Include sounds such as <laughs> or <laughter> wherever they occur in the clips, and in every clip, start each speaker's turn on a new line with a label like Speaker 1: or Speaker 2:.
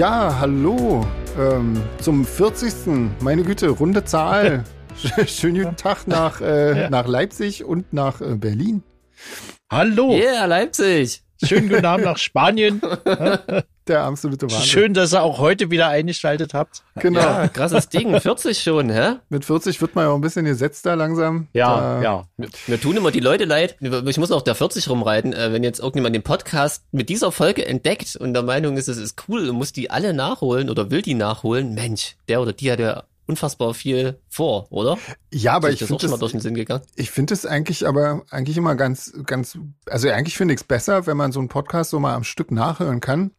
Speaker 1: Ja, hallo. Ähm, zum 40. Meine Güte, runde Zahl. <laughs> Schönen guten Tag nach, äh, ja. nach Leipzig und nach äh, Berlin.
Speaker 2: Hallo.
Speaker 3: Yeah, Leipzig.
Speaker 2: Schönen guten Abend nach Spanien. <laughs>
Speaker 1: Der absolute Wahnsinn.
Speaker 2: Schön, dass ihr auch heute wieder eingeschaltet habt.
Speaker 3: Genau. Ja, krasses Ding. <laughs> 40 schon, hä?
Speaker 1: Mit 40 wird man ja auch ein bisschen gesetzt da langsam.
Speaker 2: Ja, da ja.
Speaker 3: Mir tun immer die Leute leid. Ich muss auf der 40 rumreiten, äh, wenn jetzt irgendjemand den Podcast mit dieser Folge entdeckt und der Meinung ist, es ist cool und muss die alle nachholen oder will die nachholen. Mensch, der oder die hat ja unfassbar viel vor, oder?
Speaker 1: Ja, aber ich
Speaker 3: finde das, durch den Sinn gegangen.
Speaker 1: Ich finde es eigentlich aber eigentlich immer ganz, ganz, also eigentlich finde ich es besser, wenn man so einen Podcast so mal am Stück nachhören kann.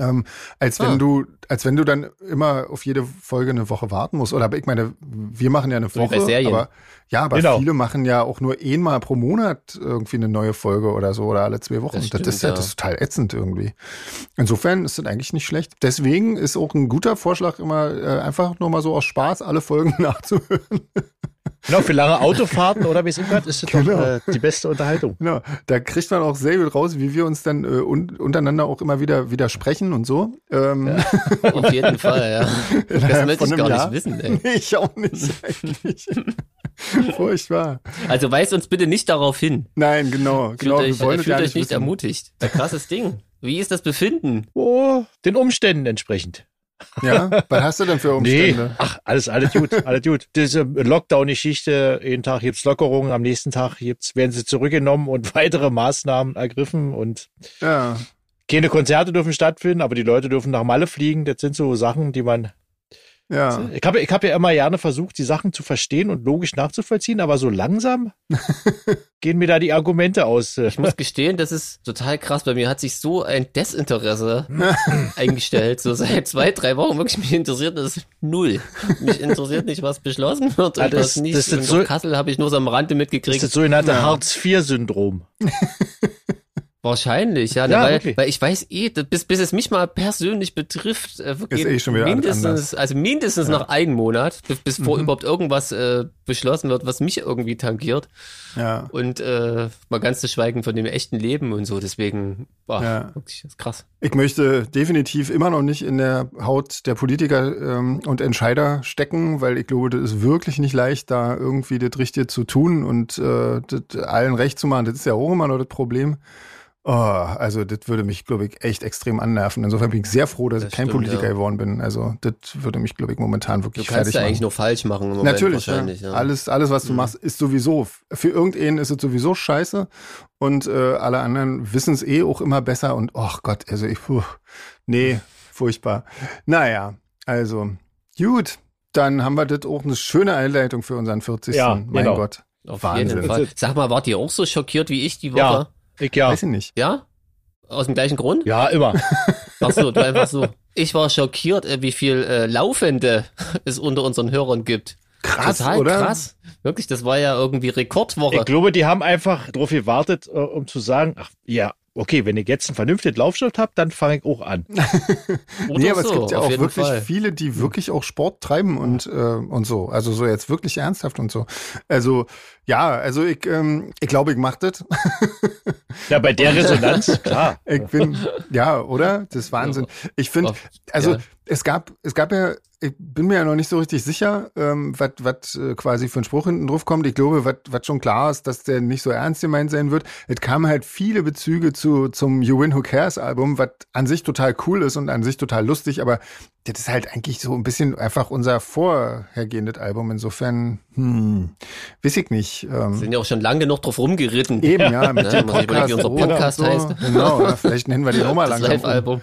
Speaker 1: Ähm, als ah. wenn du, als wenn du dann immer auf jede Folge eine Woche warten musst. Oder ich meine, wir machen ja eine Woche, aber ja, aber genau. viele machen ja auch nur einmal pro Monat irgendwie eine neue Folge oder so oder alle zwei Wochen. Das, stimmt, das ist ja, ja, das ist total ätzend irgendwie. Insofern ist das eigentlich nicht schlecht. Deswegen ist auch ein guter Vorschlag immer äh, einfach nur mal so aus Spaß alle Folgen <laughs> nachzuhören.
Speaker 2: Genau, für lange Autofahrten oder wie es gehört, ist das genau. doch äh, die beste Unterhaltung.
Speaker 1: Genau, da kriegt man auch sehr gut raus, wie wir uns dann äh, un untereinander auch immer wieder widersprechen und so.
Speaker 3: Ähm. Ja, <laughs> auf jeden Fall, ja. Das möchte ich gar Jahr. nicht wissen, ey.
Speaker 1: Nee, ich auch nicht <laughs> eigentlich. Furchtbar.
Speaker 3: Also weist uns bitte nicht darauf hin.
Speaker 1: Nein, genau.
Speaker 3: genau fühlt euch, fühlt euch nicht, nicht ermutigt. Ein krasses Ding. Wie ist das Befinden?
Speaker 2: Oh, den Umständen entsprechend.
Speaker 1: Ja, was hast du denn für <laughs> Umstände?
Speaker 2: Nee, ach, alles, alles gut, alles gut. Diese Lockdown-Geschichte, jeden Tag gibt's Lockerungen, am nächsten Tag gibt's, werden sie zurückgenommen und <laughs> weitere Maßnahmen ergriffen und ja. keine Konzerte dürfen stattfinden, aber die Leute dürfen nach Malle fliegen. Das sind so Sachen, die man ja. Ich habe ich hab ja immer gerne versucht, die Sachen zu verstehen und logisch nachzuvollziehen, aber so langsam <laughs> gehen mir da die Argumente aus.
Speaker 3: Ich muss gestehen, das ist total krass. Bei mir hat sich so ein Desinteresse <laughs> eingestellt. So seit zwei, drei Wochen wirklich mich interessiert das null. Mich interessiert nicht, was beschlossen wird und das, was nicht. Das ist so, Kassel habe ich nur so am Rande mitgekriegt. Das
Speaker 2: ist das sogenannte ja. Hartz-IV-Syndrom. <laughs>
Speaker 3: Wahrscheinlich, ja, ja weil, weil ich weiß eh, bis, bis es mich mal persönlich betrifft, äh,
Speaker 1: ist eh schon wieder
Speaker 3: mindestens, also mindestens ja. noch einen Monat, bis, bis mhm. vor überhaupt irgendwas äh, beschlossen wird, was mich irgendwie tangiert. Ja. Und äh, mal ganz zu schweigen von dem echten Leben und so. Deswegen, boah, ja. wirklich das ist krass.
Speaker 1: Ich möchte definitiv immer noch nicht in der Haut der Politiker ähm, und Entscheider stecken, weil ich glaube, das ist wirklich nicht leicht, da irgendwie das Richtige zu tun und äh, das allen recht zu machen. Das ist ja auch immer noch das Problem. Oh, also das würde mich, glaube ich, echt extrem annerven. Insofern bin ich sehr froh, dass das ich kein stimmt, Politiker ja. geworden bin. Also das würde mich, glaube ich, momentan wirklich
Speaker 3: du kannst
Speaker 1: fertig
Speaker 3: ja eigentlich nur falsch machen. Im
Speaker 1: Natürlich, ja. ja. Alles, alles, was du mhm. machst, ist sowieso, für irgendeinen ist es sowieso scheiße und äh, alle anderen wissen es eh auch immer besser und oh Gott, also ich, puh, nee, <laughs> furchtbar. Naja, also gut, dann haben wir das auch eine schöne Einleitung für unseren 40. Ja, mein genau. Gott.
Speaker 3: Auf Wahnsinn. jeden Fall. Sag mal, wart ihr auch so schockiert wie ich die Woche? Ja.
Speaker 1: Ich ja. Weiß ich nicht.
Speaker 3: Ja? Aus dem gleichen Grund?
Speaker 2: Ja, immer. <laughs>
Speaker 3: Ach so, du einfach so. <laughs> Ich war schockiert, äh, wie viel äh, Laufende <laughs> es unter unseren Hörern gibt.
Speaker 1: Krass, Total oder? krass.
Speaker 3: Wirklich, das war ja irgendwie Rekordwoche.
Speaker 2: Ich glaube, die haben einfach darauf gewartet, äh, um zu sagen, ach ja, okay, wenn ich jetzt einen vernünftigen Laufschritt habe, dann fange ich auch an. <laughs>
Speaker 1: nee, aber so, es gibt ja auch wirklich Fall. viele, die wirklich auch Sport treiben und, äh, und so. Also so jetzt wirklich ernsthaft und so. Also ja, also ich, ähm, ich glaube, ich mache das.
Speaker 2: ja, bei der Resonanz, klar. <laughs>
Speaker 1: Ich bin, ja, oder? Das ist Wahnsinn. Ich finde, also ja. Es gab, es gab ja ich bin mir ja noch nicht so richtig sicher, ähm, was äh, quasi für ein Spruch hinten drauf kommt. Ich glaube, was schon klar ist, dass der nicht so ernst gemeint sein wird. Es kamen halt viele Bezüge zu zum You Win Who Cares Album, was an sich total cool ist und an sich total lustig, aber das ist halt eigentlich so ein bisschen einfach unser vorhergehendes Album. Insofern, hm, weiß ich nicht.
Speaker 3: Ähm, sind ja auch schon lange genug drauf rumgeritten.
Speaker 1: Eben, ja, <laughs>
Speaker 3: mit ja, dem Podcast, wie unser Podcast so. heißt.
Speaker 1: Genau, vielleicht nennen wir den nochmal langsam.
Speaker 3: Live-Album.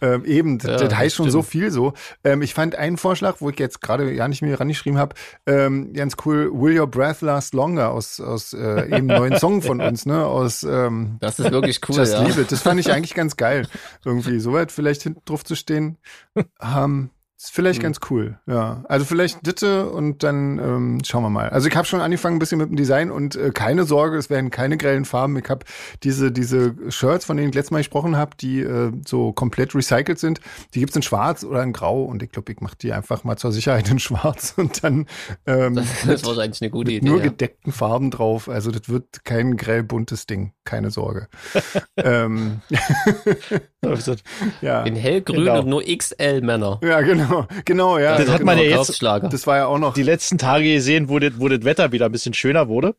Speaker 1: Ähm, eben, ja, das, heißt schon so viel so. Ähm, ich fand einen Vorschlag, wo ich jetzt gerade ja nicht mehr rangeschrieben habe, ähm, ganz cool, Will Your Breath Last Longer aus, aus äh, eben neuen Song von <laughs> uns, ne? Aus ähm,
Speaker 3: Das ist wirklich cool.
Speaker 1: Just
Speaker 3: ja.
Speaker 1: It. Das fand ich <laughs> eigentlich ganz geil. Irgendwie so weit vielleicht hinten drauf zu stehen. Ähm, ist vielleicht mhm. ganz cool, ja. Also vielleicht Ditte und dann ähm, schauen wir mal. Also ich habe schon angefangen ein bisschen mit dem Design und äh, keine Sorge, es werden keine grellen Farben. Ich habe diese diese Shirts, von denen ich letztes Mal gesprochen habe, die äh, so komplett recycelt sind. Die gibt's in Schwarz oder in Grau und ich glaube, ich mache die einfach mal zur Sicherheit in Schwarz <laughs> und dann ähm,
Speaker 3: das, das war eigentlich eine gute Idee.
Speaker 1: Nur ja. gedeckten Farben drauf. Also das wird kein grell buntes Ding, keine Sorge. <laughs> ähm, <laughs> <laughs>
Speaker 3: ja. In hellgrün genau. und nur XL Männer.
Speaker 1: Ja, genau, <laughs> genau, ja.
Speaker 2: Das
Speaker 1: hat
Speaker 2: genau. man ja jetzt,
Speaker 1: das war ja auch noch.
Speaker 2: Die letzten Tage gesehen, wo das, wo das Wetter wieder ein bisschen schöner wurde.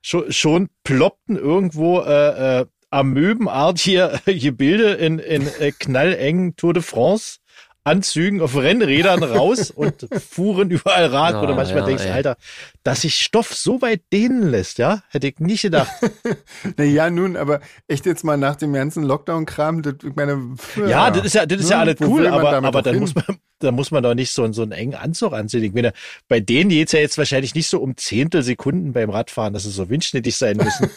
Speaker 2: Schon, schon ploppten irgendwo äh, äh, amöbenartige <laughs> Gebilde in, in äh, knallengen Tour de France Anzügen auf Rennrädern raus <laughs> und fuhren überall Rad, wo du manchmal ja, denkst, ey. Alter, dass sich Stoff so weit dehnen lässt, ja, hätte ich nicht gedacht. <laughs>
Speaker 1: naja, nun, aber echt jetzt mal nach dem ganzen Lockdown-Kram, ich meine,
Speaker 2: ja, ja, das ist ja, das ist ja alles cool, aber, aber dann muss man, da muss man doch nicht so, so einen engen Anzug anziehen. Ich meine, bei denen geht's ja jetzt wahrscheinlich nicht so um Zehntelsekunden beim Radfahren, dass es so windschnittig sein müssen.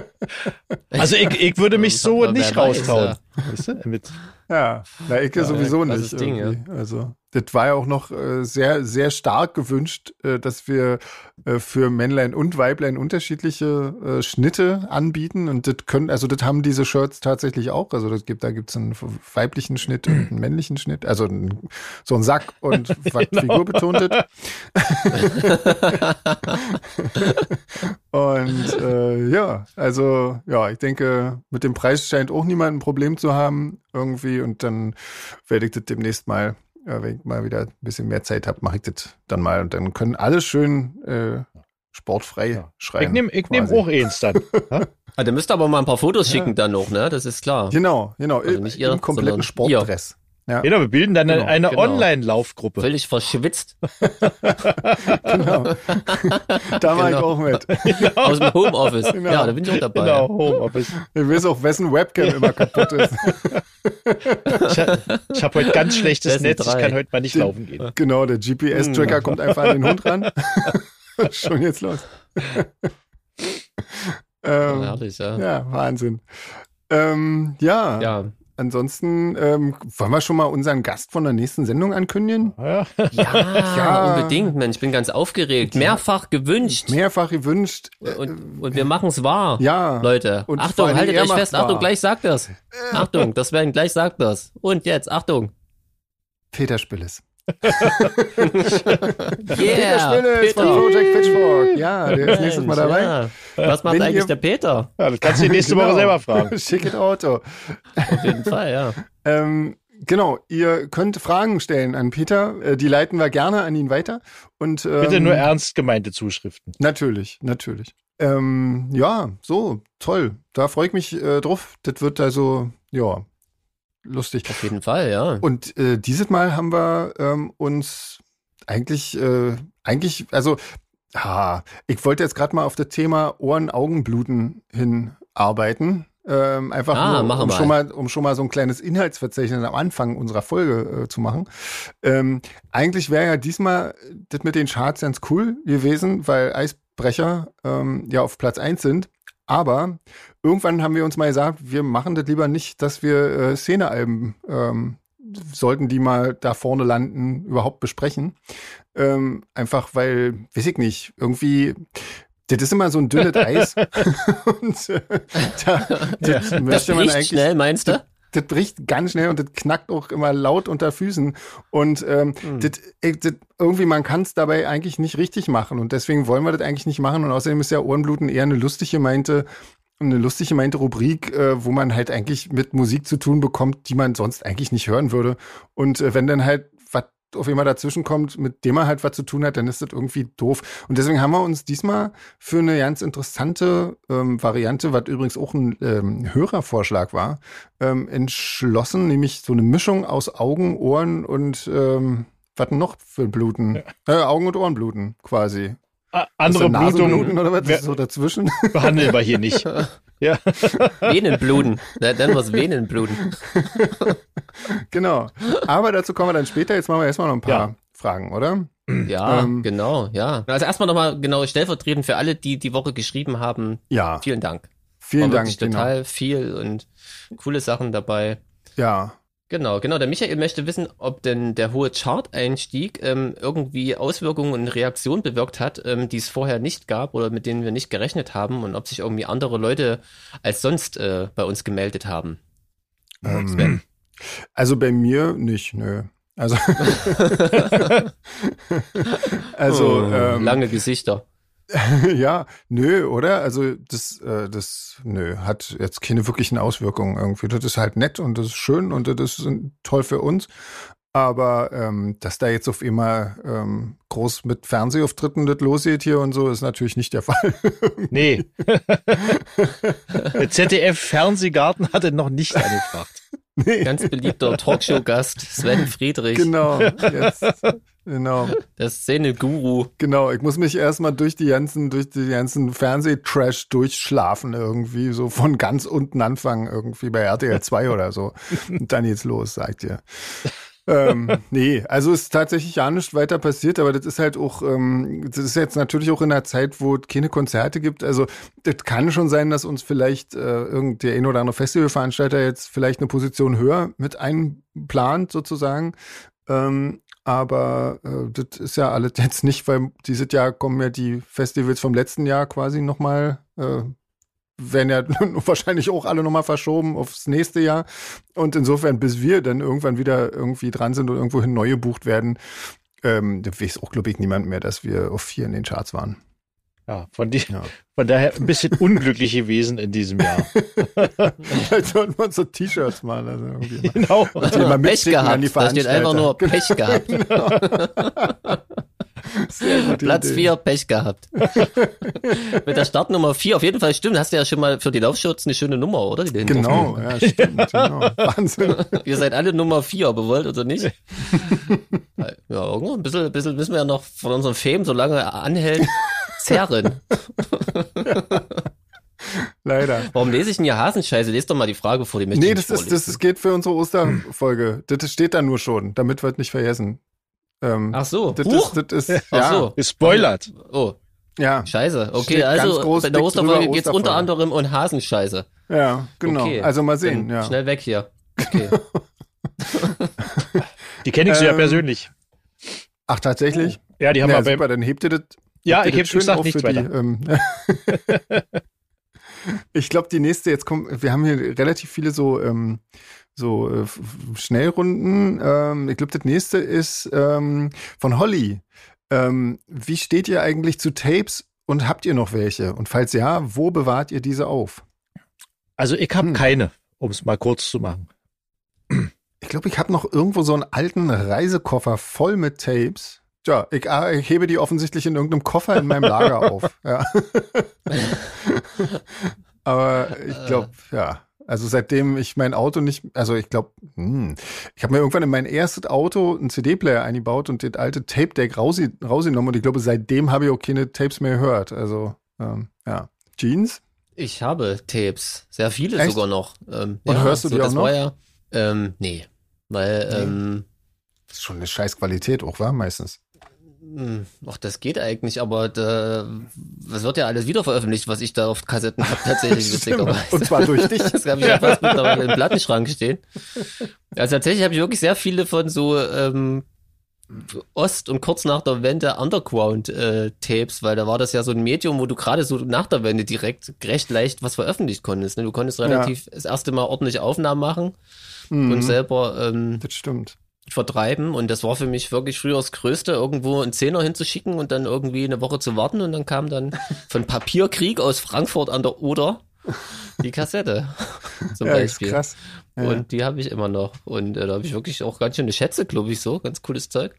Speaker 2: <laughs> also ich, ich würde mich so nicht raustrauen. Weißt du? Mit
Speaker 1: ja, na, ich ja, sowieso nicht. Ding, ja. Also, das war ja auch noch äh, sehr, sehr stark gewünscht, äh, dass wir äh, für Männlein und Weiblein unterschiedliche äh, Schnitte anbieten. Und das können, also das haben diese Shirts tatsächlich auch. Also das gibt, da gibt's einen weiblichen Schnitt und einen männlichen Schnitt. Also ein, so ein Sack und <laughs> was genau. Figur betont <laughs> und äh, ja, also ja, ich denke, mit dem Preis scheint auch niemand ein Problem zu haben irgendwie. Und dann werde ich das demnächst mal ja, wenn ich mal wieder ein bisschen mehr Zeit habe, mache ich das dann mal. Und dann können alle schön äh, sportfrei ja. schreiben.
Speaker 2: Ich nehme ich nehm auch eins dann. <laughs>
Speaker 3: ah, dann müsst ihr aber mal ein paar Fotos schicken dann noch, ne? Das ist klar.
Speaker 1: Genau, genau. Also nicht ihr, Im kompletten Sportdress.
Speaker 2: Ja. Genau, wir bilden dann genau, eine genau. Online-Laufgruppe.
Speaker 3: Völlig verschwitzt. <laughs>
Speaker 1: genau. da war genau. ich auch mit.
Speaker 3: Genau. Aus dem Homeoffice. Genau. Ja, da bin ich auch dabei. Genau, Homeoffice.
Speaker 1: Ich weiß auch, wessen Webcam immer kaputt ist.
Speaker 2: ich habe hab heute ganz schlechtes Wessen Netz, drei. ich kann heute mal nicht die, laufen gehen.
Speaker 1: Genau, der GPS-Tracker hm. kommt einfach an den Hund ran. <laughs> Schon jetzt los. ähm, herrlich, ja. Ja, Wahnsinn. Ähm, ja. Ja, Ansonsten ähm, wollen wir schon mal unseren Gast von der nächsten Sendung ankündigen?
Speaker 3: Ja, ja, ja. unbedingt, Mensch. Ich bin ganz aufgeregt. Mehrfach gewünscht.
Speaker 1: Mehrfach gewünscht.
Speaker 3: Und, und wir machen es wahr.
Speaker 1: Ja.
Speaker 3: Leute. Und Achtung, haltet euch fest. Wahr. Achtung, gleich sagt das. Äh. Achtung, das werden gleich sagt das. Und jetzt, Achtung.
Speaker 1: Peter Spilles <laughs>
Speaker 3: yeah,
Speaker 1: Peter Spinnes von Project Pitchfork. Ja, der ist nächstes Mal dabei. Ja.
Speaker 3: Was macht Wenn eigentlich ihr, der Peter?
Speaker 2: Ja, das kannst du nächste genau. Woche selber fragen. <laughs>
Speaker 1: Schicket Auto.
Speaker 3: Auf jeden Fall, ja. <laughs>
Speaker 1: ähm, genau, ihr könnt Fragen stellen an Peter. Äh, die leiten wir gerne an ihn weiter. Und, ähm,
Speaker 2: Bitte nur ernst gemeinte Zuschriften.
Speaker 1: Natürlich, natürlich. Ähm, ja, so, toll. Da freue ich mich äh, drauf. Das wird also, ja, lustig.
Speaker 3: Auf jeden Fall, ja.
Speaker 1: Und äh, dieses Mal haben wir ähm, uns eigentlich, äh, eigentlich, also, ah, ich wollte jetzt gerade mal auf das Thema Ohren-Augenbluten hinarbeiten. Ähm, einfach ah, nur, um, schon mal, um schon mal so ein kleines Inhaltsverzeichnis am Anfang unserer Folge äh, zu machen. Ähm, eigentlich wäre ja diesmal das mit den Charts ganz cool gewesen, weil Eisbrecher ähm, ja auf Platz eins sind. Aber irgendwann haben wir uns mal gesagt, wir machen das lieber nicht, dass wir äh, Szenealben, ähm, sollten die mal da vorne landen, überhaupt besprechen. Ähm, einfach weil, weiß ich nicht, irgendwie, das ist immer so ein dünnes <laughs> Eis. <laughs> und äh, da,
Speaker 3: das ja. möchte das man eigentlich. schnell, meinst du?
Speaker 1: Das bricht ganz schnell und das knackt auch immer laut unter Füßen. Und ähm, mhm. das, äh, das, irgendwie, man kann es dabei eigentlich nicht richtig machen. Und deswegen wollen wir das eigentlich nicht machen. Und außerdem ist ja Ohrenbluten eher eine lustige meinte, eine lustige meinte Rubrik, äh, wo man halt eigentlich mit Musik zu tun bekommt, die man sonst eigentlich nicht hören würde. Und äh, wenn dann halt auf jemand dazwischen kommt, mit dem er halt was zu tun hat, dann ist das irgendwie doof. Und deswegen haben wir uns diesmal für eine ganz interessante ähm, Variante, was übrigens auch ein ähm, Hörervorschlag war, ähm, entschlossen, nämlich so eine Mischung aus Augen, Ohren und ähm, was noch für Bluten? Ja. Äh, Augen und Ohrenbluten quasi.
Speaker 2: A andere Blutungen
Speaker 1: oder was? so dazwischen?
Speaker 2: Behandeln wir hier nicht. <laughs>
Speaker 3: Ja. <laughs> Venenbluten. Dann was Venenbluten. <laughs>
Speaker 1: genau. Aber dazu kommen wir dann später. Jetzt machen wir erstmal noch ein paar ja. Fragen, oder?
Speaker 3: Ja, ähm, genau, ja. Also erstmal nochmal genau stellvertretend für alle, die die Woche geschrieben haben.
Speaker 1: Ja.
Speaker 3: Vielen Dank.
Speaker 1: Vielen War Dank.
Speaker 3: Total genau. viel und coole Sachen dabei.
Speaker 1: Ja.
Speaker 3: Genau, genau. Der Michael möchte wissen, ob denn der hohe Chart-Einstieg ähm, irgendwie Auswirkungen und Reaktionen bewirkt hat, ähm, die es vorher nicht gab oder mit denen wir nicht gerechnet haben und ob sich irgendwie andere Leute als sonst äh, bei uns gemeldet haben.
Speaker 1: Ähm, also bei mir nicht, nö. Also, <laughs> <laughs>
Speaker 3: also oh, ähm, lange Gesichter. <laughs>
Speaker 1: ja, nö, oder? Also das, äh, das, nö, hat jetzt keine wirklichen Auswirkungen irgendwie. Das ist halt nett und das ist schön und das ist toll für uns. Aber ähm, dass da jetzt auf immer ähm, groß mit Fernsehauftritten das losgeht hier und so, ist natürlich nicht der <laughs> Fall.
Speaker 2: nee. der ZDF-Fernsehgarten hatte noch nicht angefragt. <laughs>
Speaker 3: Nee. Ganz beliebter Talkshow-Gast Sven Friedrich.
Speaker 1: Genau, jetzt, genau.
Speaker 3: Der Szene-Guru.
Speaker 1: Genau, ich muss mich erstmal durch die ganzen, durch die ganzen Fernsehtrash durchschlafen irgendwie, so von ganz unten anfangen irgendwie bei RTL 2 oder so. Und dann geht's los, sagt ihr ähm, nee, also ist tatsächlich ja nichts weiter passiert, aber das ist halt auch, ähm, das ist jetzt natürlich auch in einer Zeit, wo es keine Konzerte gibt. Also das kann schon sein, dass uns vielleicht äh, irgend der ein oder andere Festivalveranstalter jetzt vielleicht eine Position höher mit einplant sozusagen. Ähm, aber äh, das ist ja alles <laughs> jetzt nicht, weil dieses Jahr kommen ja die Festivals vom letzten Jahr quasi nochmal äh, werden ja <laughs> wahrscheinlich auch alle nochmal verschoben aufs nächste Jahr. Und insofern, bis wir dann irgendwann wieder irgendwie dran sind und irgendwohin neu gebucht werden, ähm, weiß auch, glaube ich, niemand mehr, dass wir auf vier in den Charts waren.
Speaker 2: Ja, von, die, ja. <laughs> von daher ein bisschen unglücklich gewesen in diesem Jahr. <laughs>
Speaker 1: Vielleicht sollten wir uns so T-Shirts malen. Also irgendwie <laughs>
Speaker 3: genau. Mal Pech gehabt. Da steht einfach nur Pech gehabt. genau. Platz 4, Pech gehabt. Mit der Startnummer 4, auf jeden Fall stimmt, hast du ja schon mal für die Laufschutz eine schöne Nummer, oder? Die
Speaker 1: genau, ja, stimmt, genau. Wahnsinn.
Speaker 3: Ihr seid alle Nummer 4, ob ihr wollt oder nicht. ja, irgendwo ein bisschen, ein bisschen müssen wir ja noch von unserem Fame, solange anhält, zerren. <laughs>
Speaker 1: Leider.
Speaker 3: Warum lese ich denn hier Hasenscheiße? Lest doch mal die Frage vor, die
Speaker 1: möchte Nee, das, ist, das geht für unsere Osterfolge. Das steht da nur schon, damit wir es nicht vergessen.
Speaker 3: Ähm, Ach so.
Speaker 1: Das Huch. ist, das ist,
Speaker 2: ja. Ach so. Gespoilert.
Speaker 3: Oh. Ja. Scheiße. Okay, also bei der Osterfolge geht es unter anderem um Hasenscheiße.
Speaker 1: Ja, genau. Okay. Also mal sehen. ja.
Speaker 3: Schnell weg hier. Okay. <laughs>
Speaker 2: die kenne ich ähm, ja persönlich.
Speaker 1: Ach, tatsächlich?
Speaker 2: Ja, die haben ja,
Speaker 1: wir super, dann hebt ihr das.
Speaker 2: Ja, ich heb gesagt nichts weiter. Die, ähm, <laughs>
Speaker 1: ich glaube, die nächste, jetzt kommt, wir haben hier relativ viele so ähm, so äh, Schnellrunden. Ähm, ich glaube, das nächste ist ähm, von Holly. Ähm, wie steht ihr eigentlich zu Tapes und habt ihr noch welche? Und falls ja, wo bewahrt ihr diese auf?
Speaker 2: Also ich habe hm. keine, um es mal kurz zu machen.
Speaker 1: Ich glaube, ich habe noch irgendwo so einen alten Reisekoffer voll mit Tapes. Ja, ich, ah, ich, hebe die offensichtlich in irgendeinem Koffer in meinem Lager <laughs> auf. Ja. <laughs> Aber ich glaube, ja. Also seitdem ich mein Auto nicht, also ich glaube, hm, ich habe mir irgendwann in mein erstes Auto einen CD-Player eingebaut und das alte Tape-Deck rausge rausgenommen und ich glaube, seitdem habe ich auch keine Tapes mehr gehört. Also ähm, ja, Jeans?
Speaker 3: Ich habe Tapes, sehr viele Echt? sogar noch.
Speaker 1: Ähm, und ja, hörst du so, die auch noch?
Speaker 3: Ja, ähm, nee, weil nee. ähm,
Speaker 1: das ist schon eine scheiß Qualität auch, war meistens.
Speaker 3: Hm, ach, das geht eigentlich, aber da, was wird ja alles wieder veröffentlicht, was ich da auf Kassetten habe, tatsächlich <laughs>
Speaker 1: witzigerweise. Und zwar durch dich. <laughs>
Speaker 3: Das habe ich ja fast mittlerweile im Plattenschrank stehen. Also tatsächlich habe ich wirklich sehr viele von so ähm, Ost und kurz nach der Wende Underground-Tapes, äh, weil da war das ja so ein Medium, wo du gerade so nach der Wende direkt recht leicht was veröffentlicht konntest. Ne? Du konntest relativ ja. das erste Mal ordentliche Aufnahmen machen mhm. und selber ähm,
Speaker 1: das stimmt
Speaker 3: vertreiben. Und das war für mich wirklich früher das Größte, irgendwo einen Zehner hinzuschicken und dann irgendwie eine Woche zu warten. Und dann kam dann <laughs> von Papierkrieg aus Frankfurt an der Oder die Kassette <laughs> zum ja, Beispiel. krass. Ja. Und die habe ich immer noch. Und äh, da habe ich wirklich auch ganz schöne Schätze, glaube ich, so. Ganz cooles Zeug.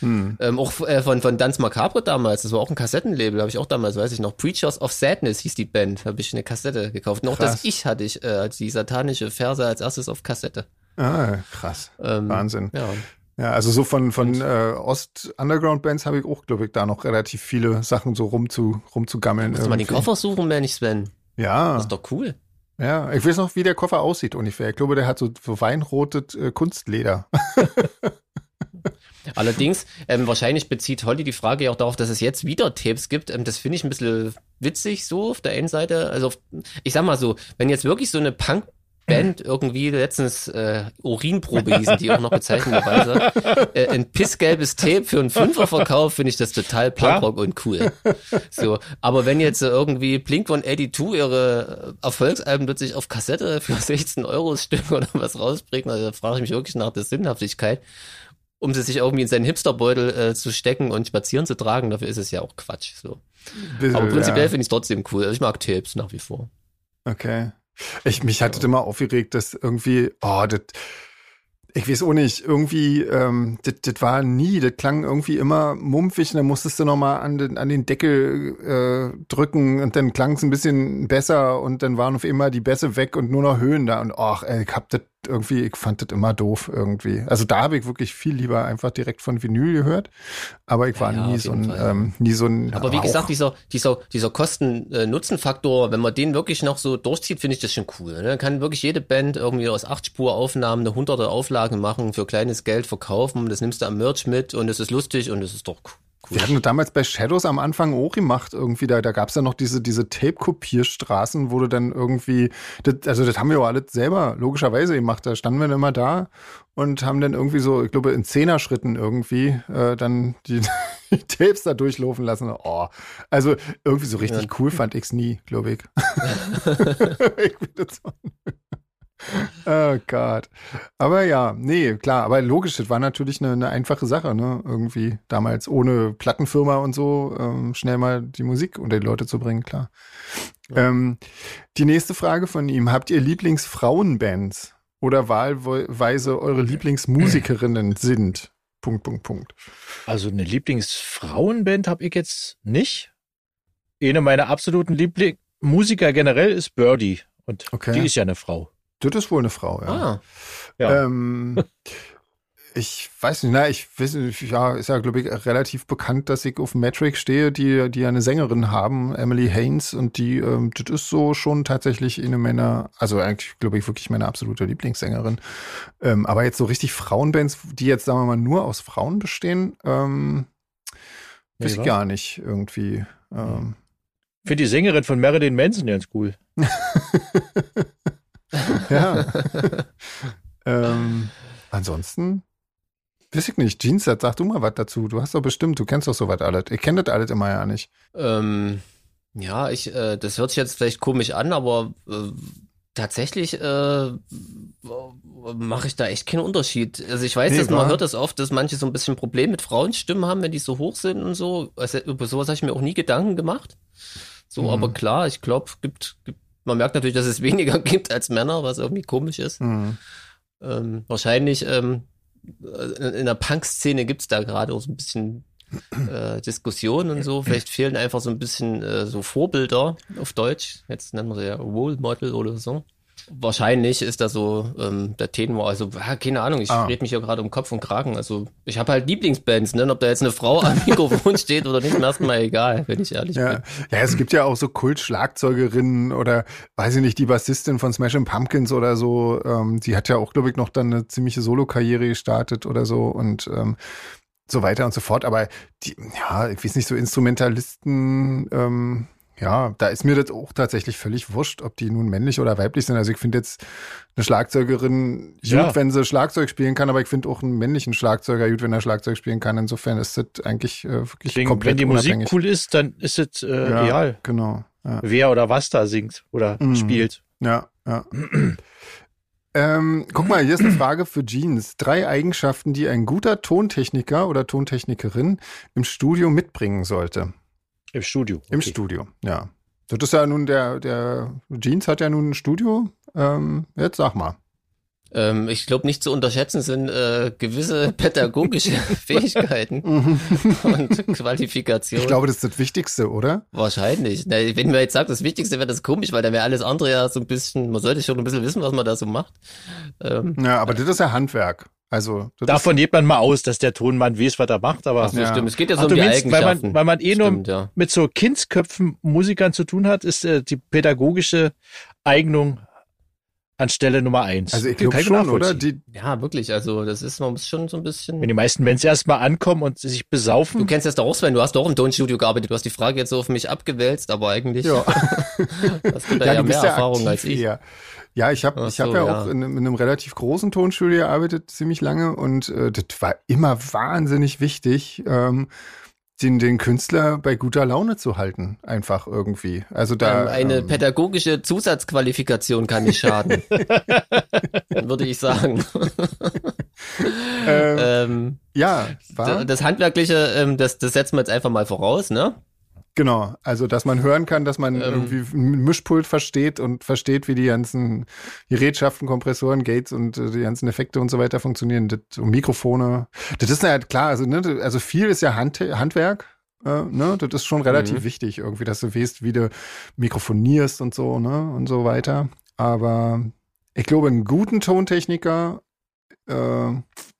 Speaker 3: Hm. Ähm, auch äh, von, von Dance Macabre damals, das war auch ein Kassettenlabel, habe ich auch damals, weiß ich noch. Preachers of Sadness hieß die Band, habe ich eine Kassette gekauft. Und auch Krass. das Ich hatte ich, äh, die satanische Verse als erstes auf Kassette.
Speaker 1: Ah, krass. Ähm, Wahnsinn. Ja. Ja, also so von, von äh, Ost-Underground-Bands habe ich auch, glaube ich, da noch relativ viele Sachen so rumzu, rumzugammeln.
Speaker 3: Musst du mal den Koffer suchen, wenn ich Sven.
Speaker 1: Ja.
Speaker 3: Das ist doch cool.
Speaker 1: Ja, ich weiß noch, wie der Koffer aussieht ungefähr. Ich glaube, der hat so, so weinrotes äh, Kunstleder. <laughs>
Speaker 3: Allerdings, ähm, wahrscheinlich bezieht Holly die Frage ja auch darauf, dass es jetzt wieder Tapes gibt. Ähm, das finde ich ein bisschen witzig so auf der einen Seite. Also, auf, ich sag mal so, wenn jetzt wirklich so eine Punk Band irgendwie letztens äh, Urinprobe hießen die auch noch bezeichnenderweise. <laughs> äh, ein pissgelbes Tape für einen Fünfer verkauft, finde ich das total Punkrock und cool. So, aber wenn jetzt irgendwie Blink 182 ihre Erfolgsalben plötzlich auf Kassette für 16 Euro Stück oder was rausbringt, also da frage ich mich wirklich nach der Sinnhaftigkeit, um sie sich irgendwie in seinen Hipsterbeutel äh, zu stecken und spazieren zu tragen, dafür ist es ja auch Quatsch. So. Bisschen, Aber prinzipiell ja. finde ich es trotzdem cool. Also ich mag Tapes nach wie vor.
Speaker 1: Okay. Ich, mich hat ja. immer aufgeregt, dass irgendwie, oh, das, ich weiß auch nicht, irgendwie, ähm, das, das war nie, das klang irgendwie immer mumpfig und dann musstest du nochmal an den, an den Deckel äh, drücken und dann klang es ein bisschen besser und dann waren auf einmal die Bässe weg und nur noch Höhen da und ach, ey, ich hab das irgendwie, ich fand das immer doof irgendwie. Also da habe ich wirklich viel lieber einfach direkt von Vinyl gehört, aber ich war ja, nie, so ein, ähm, nie so ein.
Speaker 3: Aber wie Rauch. gesagt, dieser, dieser, dieser Kosten-Nutzen-Faktor, wenn man den wirklich noch so durchzieht, finde ich das schon cool. Ne? Kann wirklich jede Band irgendwie aus acht Spur Aufnahmen eine hunderte Auflage machen, für kleines Geld verkaufen, das nimmst du am Merch mit und es ist lustig und es ist doch cool.
Speaker 1: Wir hatten damals bei Shadows am Anfang auch gemacht, irgendwie, da, da gab es ja noch diese, diese Tape-Kopierstraßen, wo du dann irgendwie, das, also das haben wir ja alle selber logischerweise gemacht. Da standen wir dann immer da und haben dann irgendwie so, ich glaube, in Zehner-Schritten irgendwie äh, dann die, <laughs> die Tapes da durchlaufen lassen. Oh, also irgendwie so richtig ja. cool fand ich's nie, glaube ich. <laughs> <laughs> ich <laughs> oh Gott. Aber ja, nee, klar, aber logisch, das war natürlich eine, eine einfache Sache, ne? Irgendwie damals ohne Plattenfirma und so ähm, schnell mal die Musik unter die Leute zu bringen, klar. Ja. Ähm, die nächste Frage von ihm: Habt ihr Lieblingsfrauenbands oder wahlweise eure Lieblingsmusikerinnen sind? Punkt, Punkt, Punkt.
Speaker 2: Also eine Lieblingsfrauenband habe ich jetzt nicht. Eine meiner absoluten Lieblingsmusiker generell ist Birdie. Und okay. die ist ja eine Frau.
Speaker 1: Das ist wohl eine Frau, ja. Ah. ja. Ähm, <laughs> ich weiß nicht, na, ich weiß nicht, ja, ist ja, glaube ich, relativ bekannt, dass ich auf Metric stehe, die, die eine Sängerin haben, Emily Haynes, und die, ähm, das ist so schon tatsächlich eine meiner, also eigentlich, glaube ich, wirklich meine absolute Lieblingssängerin. Ähm, aber jetzt so richtig Frauenbands, die jetzt, sagen wir mal, nur aus Frauen bestehen, ähm, nee, weiß ich gar nicht irgendwie. Ähm.
Speaker 2: Ich finde die Sängerin von Marilyn Manson ganz cool. <laughs>
Speaker 1: ja. <laughs> ähm, ansonsten, weiß ich nicht. Jeans, sag du mal was dazu. Du hast doch bestimmt, du kennst doch sowas alles. Ihr kennt das alles immer ja nicht.
Speaker 3: Ähm, ja, ich, äh, das hört sich jetzt vielleicht komisch an, aber äh, tatsächlich äh, mache ich da echt keinen Unterschied. Also ich weiß, nee, dass man hört das oft, dass manche so ein bisschen Problem mit Frauenstimmen haben, wenn die so hoch sind und so. Also, über sowas habe ich mir auch nie Gedanken gemacht. So, mhm. aber klar, ich glaube, gibt, gibt man merkt natürlich, dass es <laughs> weniger gibt als Männer, was irgendwie komisch ist. Mhm. Ähm, wahrscheinlich ähm, in der Punk-Szene gibt's da gerade auch so ein bisschen äh, Diskussionen und so. Vielleicht fehlen einfach so ein bisschen äh, so Vorbilder auf Deutsch. Jetzt nennen wir sie ja Role Model oder so. Wahrscheinlich ist da so ähm, der Tenor, also ja, keine Ahnung, ich ah. rede mich ja gerade um Kopf und Kragen. Also ich habe halt Lieblingsbands, ne? ob da jetzt eine Frau am <laughs> Mikrofon steht oder nicht, mir erstmal egal, wenn ich ehrlich
Speaker 1: ja.
Speaker 3: bin.
Speaker 1: Ja, es gibt ja auch so Kult-Schlagzeugerinnen oder weiß ich nicht, die Bassistin von Smashing Pumpkins oder so, ähm, die hat ja auch, glaube ich, noch dann eine ziemliche Solo-Karriere gestartet oder so und ähm, so weiter und so fort. Aber die, ja, ich weiß nicht, so Instrumentalisten, ähm, ja, da ist mir das auch tatsächlich völlig wurscht, ob die nun männlich oder weiblich sind. Also ich finde jetzt eine Schlagzeugerin gut, ja. wenn sie Schlagzeug spielen kann, aber ich finde auch einen männlichen Schlagzeuger gut, wenn er Schlagzeug spielen kann. Insofern ist das eigentlich äh, wirklich Deswegen, komplett Wenn die
Speaker 2: unabhängig. Musik cool ist, dann ist es äh, ja, egal.
Speaker 1: Genau.
Speaker 2: Ja. Wer oder was da singt oder mhm. spielt.
Speaker 1: Ja, ja. <clears throat> ähm, guck mal, hier ist eine Frage für Jeans. Drei Eigenschaften, die ein guter Tontechniker oder Tontechnikerin im Studio mitbringen sollte.
Speaker 2: Im Studio.
Speaker 1: Okay. Im Studio, ja. Das ist ja nun der, der Jeans hat ja nun ein Studio. Ähm, jetzt sag mal.
Speaker 3: Ähm, ich glaube, nicht zu unterschätzen sind äh, gewisse <laughs> pädagogische <laughs> Fähigkeiten mhm. und Qualifikationen.
Speaker 1: Ich glaube, das ist das Wichtigste, oder?
Speaker 3: Wahrscheinlich. Na, wenn man jetzt sagt, das Wichtigste wäre das komisch, weil dann wäre alles andere ja so ein bisschen, man sollte schon ein bisschen wissen, was man da so macht.
Speaker 1: Ähm, ja, aber das ist ja Handwerk. Also
Speaker 2: davon geht man mal aus, dass der Tonmann weiß, was er macht, aber
Speaker 3: so, ja. stimmt. Es geht ja so Ach, um die meinst,
Speaker 2: Eigenschaften. Weil man, weil man eh stimmt, nur ja. mit so Kindsköpfen Musikern zu tun hat, ist äh, die pädagogische Eignung an Stelle Nummer eins.
Speaker 1: Also ich glaube schon, oder? Die
Speaker 3: ja, wirklich. Also das ist man muss schon so ein bisschen.
Speaker 2: Wenn die meisten Bands erstmal ankommen und sich besaufen.
Speaker 3: Du kennst das doch auch, Sven. Du hast doch im Tonstudio gearbeitet. Du hast die Frage jetzt so auf mich abgewälzt, aber eigentlich ja. <laughs> hast du da ja, ja mehr Erfahrung als ich.
Speaker 1: Eher. Ja, ich habe ich hab ja, ja, auch in, in, einem relativ großen Tonstudio gearbeitet, ziemlich lange und äh, das war immer wahnsinnig wichtig, ähm, den, den Künstler bei guter Laune zu halten, einfach irgendwie. Also da
Speaker 3: ähm, eine ähm, pädagogische Zusatzqualifikation kann nicht schaden, <laughs> würde ich sagen. <laughs>
Speaker 1: ähm, ähm, ja,
Speaker 3: war? das handwerkliche, ähm, das, das setzen wir jetzt einfach mal voraus, ne?
Speaker 1: Genau, also dass man hören kann, dass man ähm, irgendwie ein Mischpult versteht und versteht, wie die ganzen Gerätschaften, Kompressoren, Gates und äh, die ganzen Effekte und so weiter funktionieren. Das, und Mikrofone. Das ist ja klar, also, ne, also viel ist ja Hand, Handwerk. Äh, ne, das ist schon relativ mhm. wichtig, irgendwie, dass du weißt, wie du mikrofonierst und so, ne, und so weiter. Aber ich glaube, einen guten Tontechniker, äh,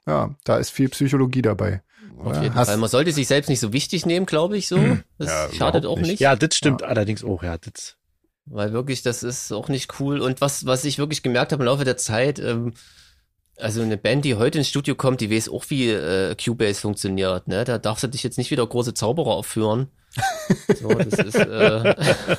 Speaker 1: ja, da ist viel Psychologie dabei.
Speaker 3: Auf jeden Hast Fall. Man sollte sich selbst nicht so wichtig nehmen, glaube ich, so. Hm. Das ja, schadet auch nicht. nicht.
Speaker 2: Ja, das stimmt ja. allerdings auch, ja. Das.
Speaker 3: Weil wirklich, das ist auch nicht cool. Und was, was ich wirklich gemerkt habe im Laufe der Zeit, ähm, also eine Band, die heute ins Studio kommt, die weiß auch, wie äh, Cubase funktioniert. Ne? Da darfst du dich jetzt nicht wieder große Zauberer aufführen. So, das ist, äh,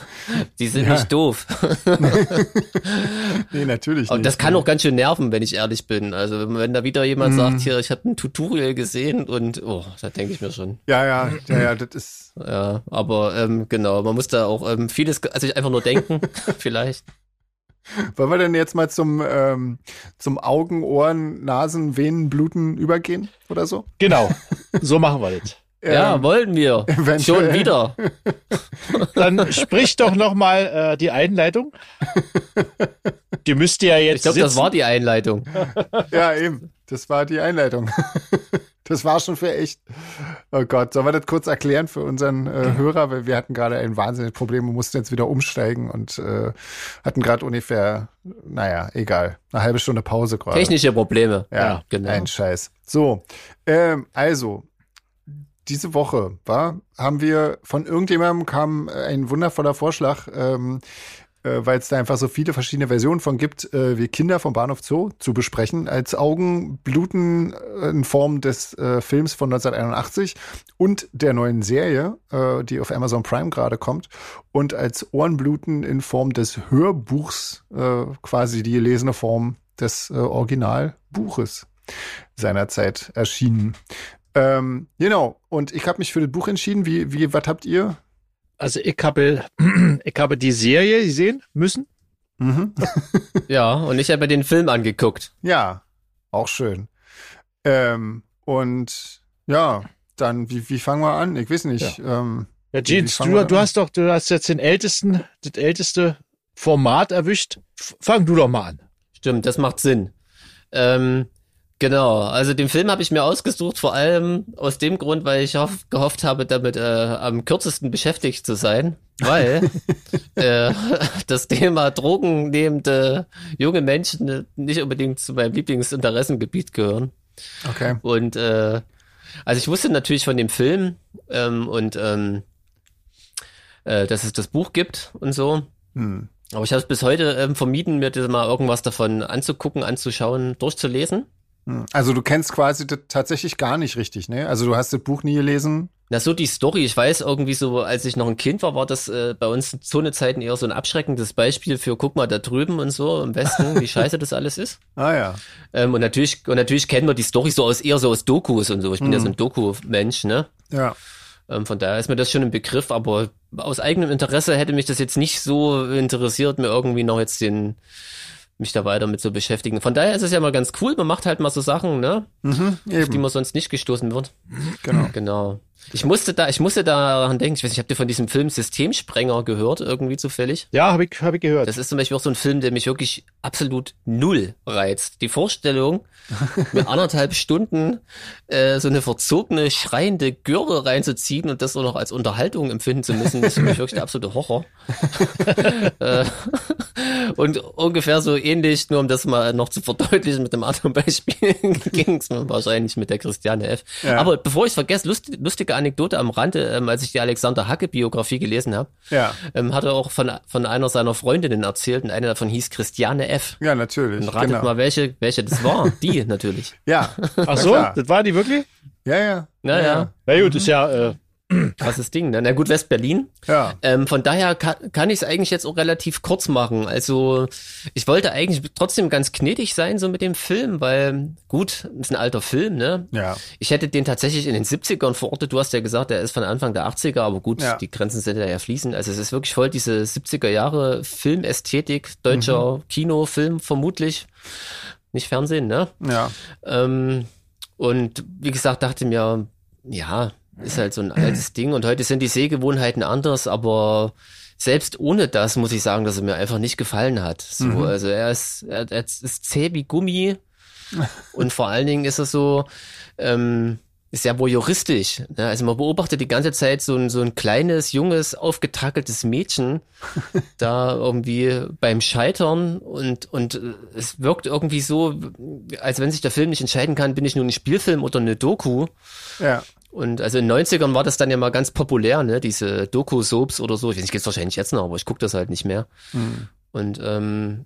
Speaker 3: <laughs> die sind ja. nicht doof. <laughs>
Speaker 1: nee, natürlich
Speaker 3: Und das kann auch ganz schön nerven, wenn ich ehrlich bin. Also wenn da wieder jemand mm. sagt, hier, ich habe ein Tutorial gesehen und oh, da denke ich mir schon.
Speaker 1: Ja, ja, ja, ja, das ist.
Speaker 3: Ja, aber ähm, genau, man muss da auch ähm, vieles, also einfach nur denken, <laughs> vielleicht.
Speaker 1: Wollen wir denn jetzt mal zum, ähm, zum Augen, Ohren, Nasen, Venen, Bluten übergehen oder so?
Speaker 2: Genau, so machen wir das.
Speaker 3: Ja, ähm, wollen wir. Schon wieder. <laughs>
Speaker 2: Dann sprich doch noch mal äh, die Einleitung. Die müsste ja jetzt.
Speaker 3: Ich glaube, das war die Einleitung. <laughs>
Speaker 1: ja, eben. Das war die Einleitung. <laughs> Das war schon für echt. Oh Gott, sollen wir das kurz erklären für unseren äh, Hörer? Weil wir hatten gerade ein wahnsinniges Problem und mussten jetzt wieder umsteigen und äh, hatten gerade ungefähr, naja, egal, eine halbe Stunde Pause gerade.
Speaker 3: Technische Probleme.
Speaker 1: Ja, ja, genau. Ein Scheiß. So, ähm, also, diese Woche war, haben wir von irgendjemandem kam ein wundervoller Vorschlag, ähm, äh, weil es da einfach so viele verschiedene Versionen von gibt, äh, wie Kinder vom Bahnhof Zoo zu besprechen, als Augenbluten äh, in Form des äh, Films von 1981 und der neuen Serie, äh, die auf Amazon Prime gerade kommt, und als Ohrenbluten in Form des Hörbuchs, äh, quasi die gelesene Form des äh, Originalbuches seinerzeit erschienen. Ähm, genau. Und ich habe mich für das Buch entschieden. Wie, wie, was habt ihr?
Speaker 2: Also ich habe, <clears throat> ich habe die Serie gesehen müssen.
Speaker 3: Mhm. <laughs> ja, und ich habe den Film angeguckt.
Speaker 1: Ja, auch schön. Ähm, und ja, dann, wie, wie fangen wir an? Ich weiß nicht.
Speaker 2: Ja, ähm, ja Jeans, du, du hast doch, du hast jetzt den ältesten, das älteste Format erwischt. Fang du doch mal an.
Speaker 3: Stimmt, das macht Sinn. Ähm, Genau, also den Film habe ich mir ausgesucht, vor allem aus dem Grund, weil ich hoff, gehofft habe, damit äh, am kürzesten beschäftigt zu sein, weil <laughs> äh, <laughs> das Thema drogennehmende junge Menschen nicht unbedingt zu meinem Lieblingsinteressengebiet gehören.
Speaker 1: Okay.
Speaker 3: Und äh, also ich wusste natürlich von dem Film ähm, und ähm, äh, dass es das Buch gibt und so. Hm. Aber ich habe es bis heute ähm, vermieden, mir das mal irgendwas davon anzugucken, anzuschauen, durchzulesen.
Speaker 1: Hm. Also du kennst quasi das tatsächlich gar nicht richtig, ne? Also du hast das Buch nie gelesen.
Speaker 3: Na so die Story, ich weiß irgendwie so, als ich noch ein Kind war, war das äh, bei uns zu einer Zeiten eher so ein abschreckendes Beispiel für guck mal da drüben und so im Westen, wie scheiße das alles ist. <laughs>
Speaker 1: Ah ja.
Speaker 3: Ähm, und natürlich und natürlich kennen wir die Story so aus eher so aus Dokus und so. Ich bin mhm. ja so ein hm. Doku-Mensch, ne?
Speaker 1: Ja.
Speaker 3: Ähm, von daher ist mir das schon ein Begriff, aber aus eigenem Interesse hätte mich das jetzt nicht so interessiert, mir irgendwie noch jetzt den mich da weiter mit so beschäftigen. Von daher ist es ja mal ganz cool, man macht halt mal so Sachen, ne? Mhm, auf die man sonst nicht gestoßen wird. Genau. Genau. Ich musste da, ich musste daran denken, ich weiß nicht, habt ihr von diesem Film Systemsprenger gehört, irgendwie zufällig?
Speaker 2: Ja, habe ich, hab ich gehört.
Speaker 3: Das ist zum Beispiel auch so ein Film, der mich wirklich absolut null reizt. Die Vorstellung, mir anderthalb <laughs> Stunden äh, so eine verzogene, schreiende Göre reinzuziehen und das so noch als Unterhaltung empfinden zu müssen, ist für mich wirklich der absolute Horror. <laughs> Äh, und ungefähr so ähnlich, nur um das mal noch zu verdeutlichen mit einem anderen Beispiel, <laughs> ging es mir wahrscheinlich mit der Christiane F. Ja. Aber bevor ich es vergesse, lustig, lustige Anekdote am Rande, ähm, als ich die Alexander Hacke Biografie gelesen habe,
Speaker 1: ja.
Speaker 3: ähm, hat er auch von, von einer seiner Freundinnen erzählt und eine davon hieß Christiane F.
Speaker 1: Ja, natürlich.
Speaker 3: Und ratet genau. mal, welche, welche das war. <laughs> Die natürlich.
Speaker 1: Ja.
Speaker 2: Ach so, das war die wirklich?
Speaker 1: Ja, ja.
Speaker 3: Naja. Ja,
Speaker 2: ja. gut, ist ja, äh,
Speaker 3: krasses Ding. Ne? Na gut, West-Berlin.
Speaker 1: Ja.
Speaker 3: Ähm, von daher kann, kann ich es eigentlich jetzt auch relativ kurz machen. Also ich wollte eigentlich trotzdem ganz gnädig sein so mit dem Film, weil gut, ist ein alter Film, ne?
Speaker 1: Ja.
Speaker 3: Ich hätte den tatsächlich in den 70ern verortet. Du hast ja gesagt, der ist von Anfang der 80er, aber gut, ja. die Grenzen sind ja fließen. Also es ist wirklich voll diese 70er Jahre Filmästhetik, deutscher mhm. Kinofilm vermutlich. Nicht Fernsehen, ne?
Speaker 1: Ja.
Speaker 3: Ähm, und wie gesagt, dachte mir, ja, ist halt so ein altes Ding und heute sind die Sehgewohnheiten anders, aber selbst ohne das muss ich sagen, dass er mir einfach nicht gefallen hat. So, mhm. also er ist, er, er ist zäh wie Gummi <laughs> und vor allen Dingen ist er so, ähm, sehr voyeuristisch. Ne? Also man beobachtet die ganze Zeit so ein, so ein kleines, junges, aufgetackeltes Mädchen <laughs> da irgendwie beim Scheitern und, und es wirkt irgendwie so, als wenn sich der Film nicht entscheiden kann, bin ich nun ein Spielfilm oder eine Doku. Ja. Und also in den 90ern war das dann ja mal ganz populär, ne, diese Doku-Soaps oder so. Ich weiß nicht, geht's wahrscheinlich jetzt noch, aber ich gucke das halt nicht mehr. Mhm. Und ähm,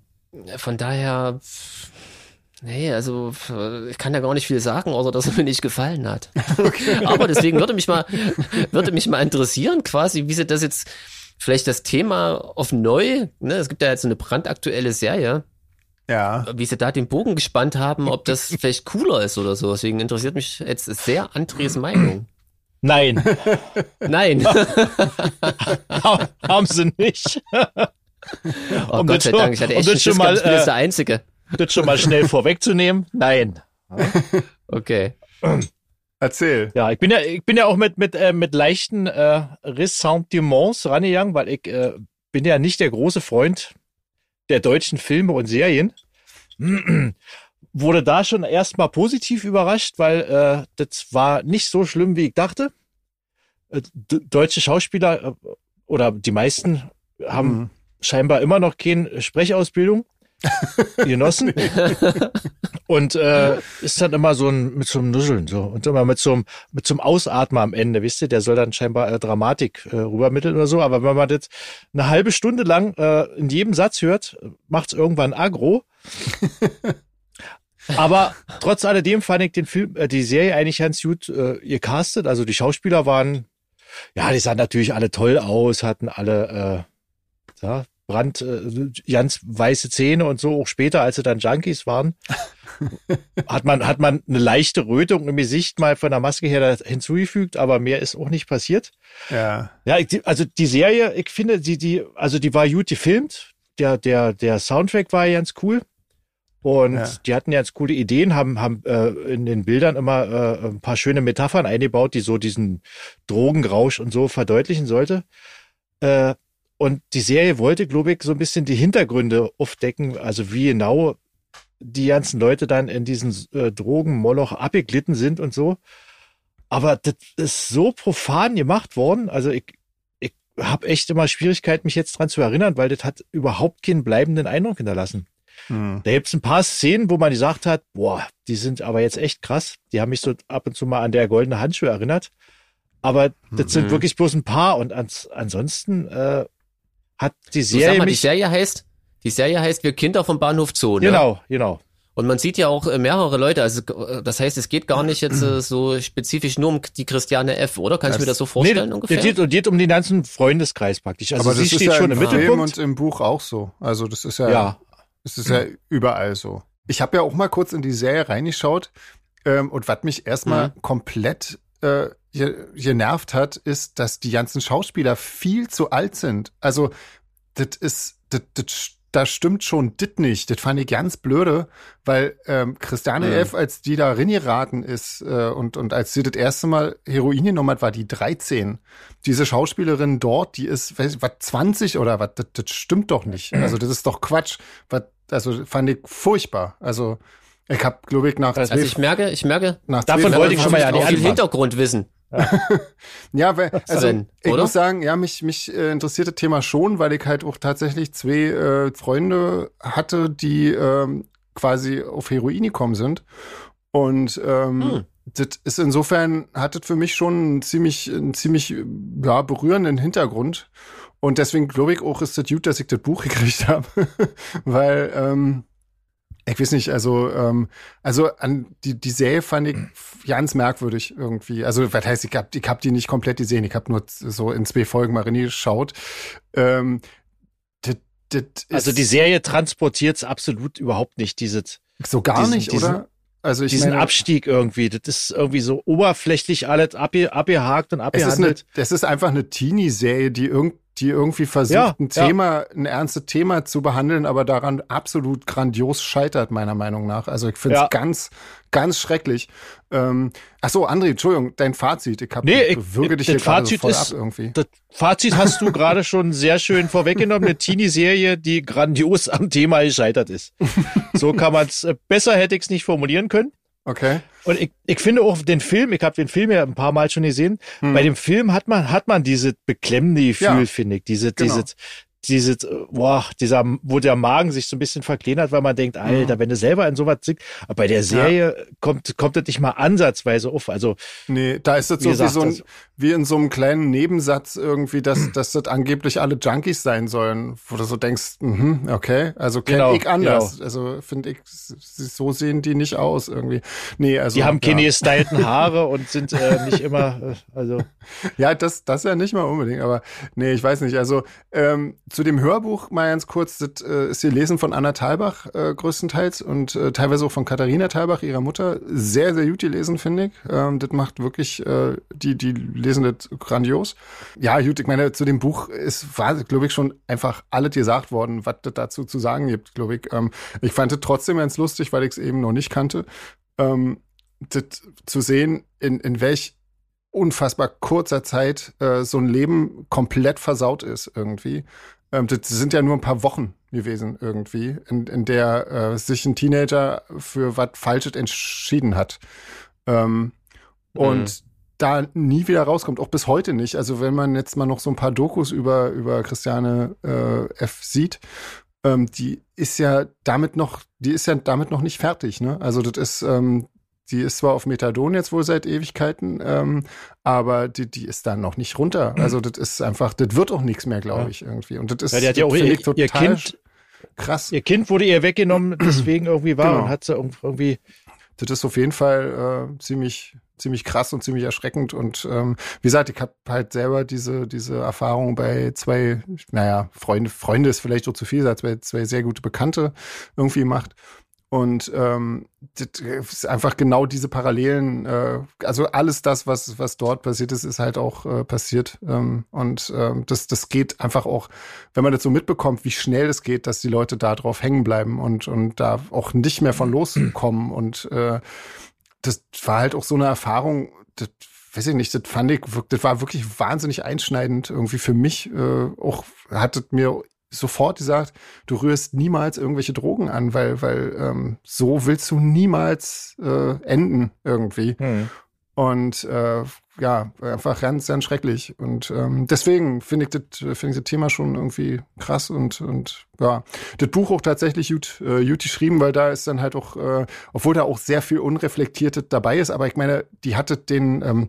Speaker 3: von daher, nee, also ich kann ja gar nicht viel sagen, außer dass er mir nicht gefallen hat. <laughs> Okay. aber deswegen würde mich mal, würde mich mal interessieren, quasi, wie sie das jetzt, vielleicht das Thema auf neu, ne, es gibt ja jetzt so eine brandaktuelle Serie, ja. Wie sie da den Bogen gespannt haben, ob das <laughs> vielleicht cooler ist oder so. Deswegen interessiert mich jetzt sehr Andres Meinung.
Speaker 2: Nein. <laughs>
Speaker 3: Nein. <laughs>
Speaker 2: haben sie nicht.
Speaker 3: oh um Gott sei Dank, ich hatte echt um das schon mal, äh, der Einzige.
Speaker 2: Das schon mal schnell vorwegzunehmen. Nein.
Speaker 3: Okay.
Speaker 1: Erzähl.
Speaker 2: Ja, ich bin ja, ich bin ja auch mit, mit, äh, mit leichten äh, Ressentiments rangegangen, weil ich äh, bin ja nicht der große Freund der deutschen Filme und Serien, wurde da schon erstmal positiv überrascht, weil äh, das war nicht so schlimm, wie ich dachte. Äh, deutsche Schauspieler äh, oder die meisten haben mhm. scheinbar immer noch keine Sprechausbildung <laughs> genossen. <laughs> und äh, ist dann immer so ein mit so einem Nuscheln so und immer mit so einem mit so einem Ausatmen am Ende, wisst ihr, der soll dann scheinbar äh, Dramatik äh, rübermitteln oder so, aber wenn man das eine halbe Stunde lang äh, in jedem Satz hört, macht's irgendwann aggro. <laughs> aber trotz alledem fand ich den Film, äh, die Serie eigentlich ganz gut äh, gecastet. Also die Schauspieler waren, ja, die sahen natürlich alle toll aus, hatten alle äh, ja, Brand, äh, ganz weiße Zähne und so, auch später, als sie dann Junkies waren, <laughs> hat man, hat man eine leichte Rötung im Gesicht mal von der Maske her hinzugefügt, aber mehr ist auch nicht passiert. Ja. Ja, ich, also die Serie, ich finde, die, die, also die war gut gefilmt. Der, der, der Soundtrack war ganz cool. Und ja. die hatten ganz coole Ideen, haben, haben äh, in den Bildern immer äh, ein paar schöne Metaphern eingebaut, die so diesen Drogenrausch und so verdeutlichen sollte. Äh, und die Serie wollte, glaube ich, so ein bisschen die Hintergründe aufdecken, also wie genau die ganzen Leute dann in diesen äh, Drogenmoloch abgeglitten sind und so. Aber das ist so profan gemacht worden. Also ich, ich habe echt immer Schwierigkeit, mich jetzt dran zu erinnern, weil das hat überhaupt keinen bleibenden Eindruck hinterlassen. Hm. Da gibt's ein paar Szenen, wo man gesagt hat, boah, die sind aber jetzt echt krass. Die haben mich so ab und zu mal an der goldene Handschuhe erinnert. Aber das mhm. sind wirklich bloß ein paar. Und ans, ansonsten äh, hat die Serie. Mal,
Speaker 3: die Serie heißt, die Serie heißt Wir Kinder vom Bahnhof Zoo.
Speaker 2: Ne? Genau, genau.
Speaker 3: Und man sieht ja auch äh, mehrere Leute, also äh, das heißt, es geht gar nicht jetzt äh, so spezifisch nur um die Christiane F., oder? Kannst du mir das so vorstellen nee, ungefähr?
Speaker 2: Es geht, geht um den ganzen Freundeskreis praktisch. Also
Speaker 1: Aber sie steht ja schon im, im Mittelpunkt. Film und im Buch auch so. Also das ist ja, ja. das ist ja überall so. Ich habe ja auch mal kurz in die Serie reingeschaut ähm, und was mich erstmal mhm. komplett äh, genervt hat, ist, dass die ganzen Schauspieler viel zu alt sind. Also, das ist, das, das, das stimmt schon dit nicht. Das fand ich ganz blöde, weil ähm, Christiane mhm. F., als die da reingeraten ist äh, und, und als sie das erste Mal Heroin genommen hat, war die 13. Diese Schauspielerin dort, die ist, weiß, was, 20 oder was, das, das stimmt doch nicht. <clears throat> Also das ist doch Quatsch. Was, also fand ich furchtbar. Also ich habe, glaube ich, nach
Speaker 3: Also ich merke, ich merke,
Speaker 2: nach davon wollte ich schon mal ja
Speaker 3: nicht Hintergrund wissen. <laughs>
Speaker 1: ja, weil, also denn, ich muss sagen, ja, mich, mich äh, interessiert das Thema schon, weil ich halt auch tatsächlich zwei äh, Freunde hatte, die ähm, quasi auf Heroin gekommen sind. Und ähm, hm. das ist insofern, hat das für mich schon einen ziemlich, einen ziemlich ja, berührenden Hintergrund. Und deswegen glaube ich auch, ist das gut, dass ich das Buch <laughs> gekriegt habe. weil ähm, ich weiß nicht, also, ähm, also an die, die Serie fand ich ganz merkwürdig irgendwie. Also, was heißt, ich hab, ich hab die nicht komplett gesehen, ich habe nur so in zwei Folgen mal geschaut. Ähm,
Speaker 2: das, das also die Serie transportiert es absolut überhaupt nicht, dieses.
Speaker 1: So gar diesen, nicht,
Speaker 2: diesen,
Speaker 1: oder?
Speaker 2: Also ich diesen meine, Abstieg irgendwie, das ist irgendwie so oberflächlich alles abge, abgehakt und abgehandelt.
Speaker 1: Es ist, eine, das ist einfach eine Teenie-Serie, die irgend die irgendwie versucht, ja, ein Thema, ja. ein ernstes Thema zu behandeln, aber daran absolut grandios scheitert, meiner Meinung nach. Also ich finde es ja. ganz, ganz schrecklich. Ähm, ach so, André, Entschuldigung, dein Fazit. Ich hab,
Speaker 2: nee, ich, würge dich hier Fazit so voll ist, ab irgendwie. Das Fazit hast du gerade schon sehr schön vorweggenommen. Eine Teenie-Serie, die grandios am Thema gescheitert ist. So kann man es, äh, besser hätte ich es nicht formulieren können.
Speaker 1: Okay.
Speaker 2: Und ich, ich finde auch den Film, ich habe den Film ja ein paar Mal schon gesehen, hm. bei dem Film hat man, hat man diese beklemmende Gefühl, ja. finde ich, diese, genau. diese, diese, boah, dieser, wo der Magen sich so ein bisschen verkleinert, weil man denkt, Alter, mhm. wenn du selber in sowas sitzt, aber bei der Serie ja. kommt, kommt das nicht mal ansatzweise auf. Also.
Speaker 1: Nee, da ist das so wie, gesagt, so ein, wie in so einem kleinen Nebensatz irgendwie, dass, <clears throat> dass das angeblich alle Junkies sein sollen, wo du so denkst, mh, okay, also kenne genau, ich anders. Genau. Also finde ich, so sehen die nicht aus irgendwie. Nee, also.
Speaker 2: Die haben keine ja. gestylten <laughs> Haare und sind äh, nicht immer, äh, also.
Speaker 1: Ja, das, das ja nicht mal unbedingt, aber nee, ich weiß nicht. Also, ähm, zu dem Hörbuch mal ganz kurz, das äh, ist gelesen von Anna Thalbach äh, größtenteils und äh, teilweise auch von Katharina Thalbach, ihrer Mutter. Sehr, sehr gut gelesen, finde ich. Ähm, das macht wirklich, äh, die, die lesen das grandios. Ja, gut, ich meine, zu dem Buch ist, war, glaube ich, schon einfach alles gesagt worden, was das dazu zu sagen gibt, glaube ich. Ähm, ich fand es trotzdem ganz lustig, weil ich es eben noch nicht kannte. Ähm, das zu sehen, in, in welch unfassbar kurzer Zeit äh, so ein Leben komplett versaut ist irgendwie. Ähm, das sind ja nur ein paar Wochen gewesen irgendwie, in, in der äh, sich ein Teenager für was Falsches entschieden hat. Ähm, mhm. Und da nie wieder rauskommt, auch bis heute nicht. Also wenn man jetzt mal noch so ein paar Dokus über, über Christiane äh, F sieht, ähm, die ist ja damit noch, die ist ja damit noch nicht fertig, ne? Also das ist, ähm, die ist zwar auf Methadon jetzt wohl seit Ewigkeiten, ähm, aber die, die ist dann noch nicht runter. Mhm. Also das ist einfach, das wird auch nichts mehr, glaube ich, irgendwie. Und das ist
Speaker 2: ja, die hat ja auch ihr, ihr Kind krass. Ihr Kind wurde ihr weggenommen, deswegen irgendwie war genau. und hat sie irgendwie.
Speaker 1: Das ist auf jeden Fall äh, ziemlich, ziemlich krass und ziemlich erschreckend. Und ähm, wie gesagt, ich habe halt selber diese, diese Erfahrung bei zwei, naja, Freunde, Freunde ist vielleicht auch zu viel, als bei zwei sehr gute Bekannte irgendwie gemacht. Und ähm, das ist einfach genau diese Parallelen, äh, also alles das, was, was dort passiert ist, ist halt auch äh, passiert. Ähm, und ähm, das, das geht einfach auch, wenn man das so mitbekommt, wie schnell es geht, dass die Leute da drauf hängen bleiben und, und da auch nicht mehr von loskommen. Und äh, das war halt auch so eine Erfahrung, das weiß ich nicht, das fand ich, das war wirklich wahnsinnig einschneidend irgendwie für mich. Äh, auch hattet mir sofort gesagt, du rührst niemals irgendwelche Drogen an, weil, weil ähm, so willst du niemals äh, enden irgendwie. Hm. Und äh, ja, einfach ganz, ganz schrecklich. Und ähm, deswegen finde ich das finde ich das Thema schon irgendwie krass und und ja, das Buch auch tatsächlich gut, äh, gut geschrieben, weil da ist dann halt auch, äh, obwohl da auch sehr viel Unreflektiertes dabei ist, aber ich meine, die hatte den ähm,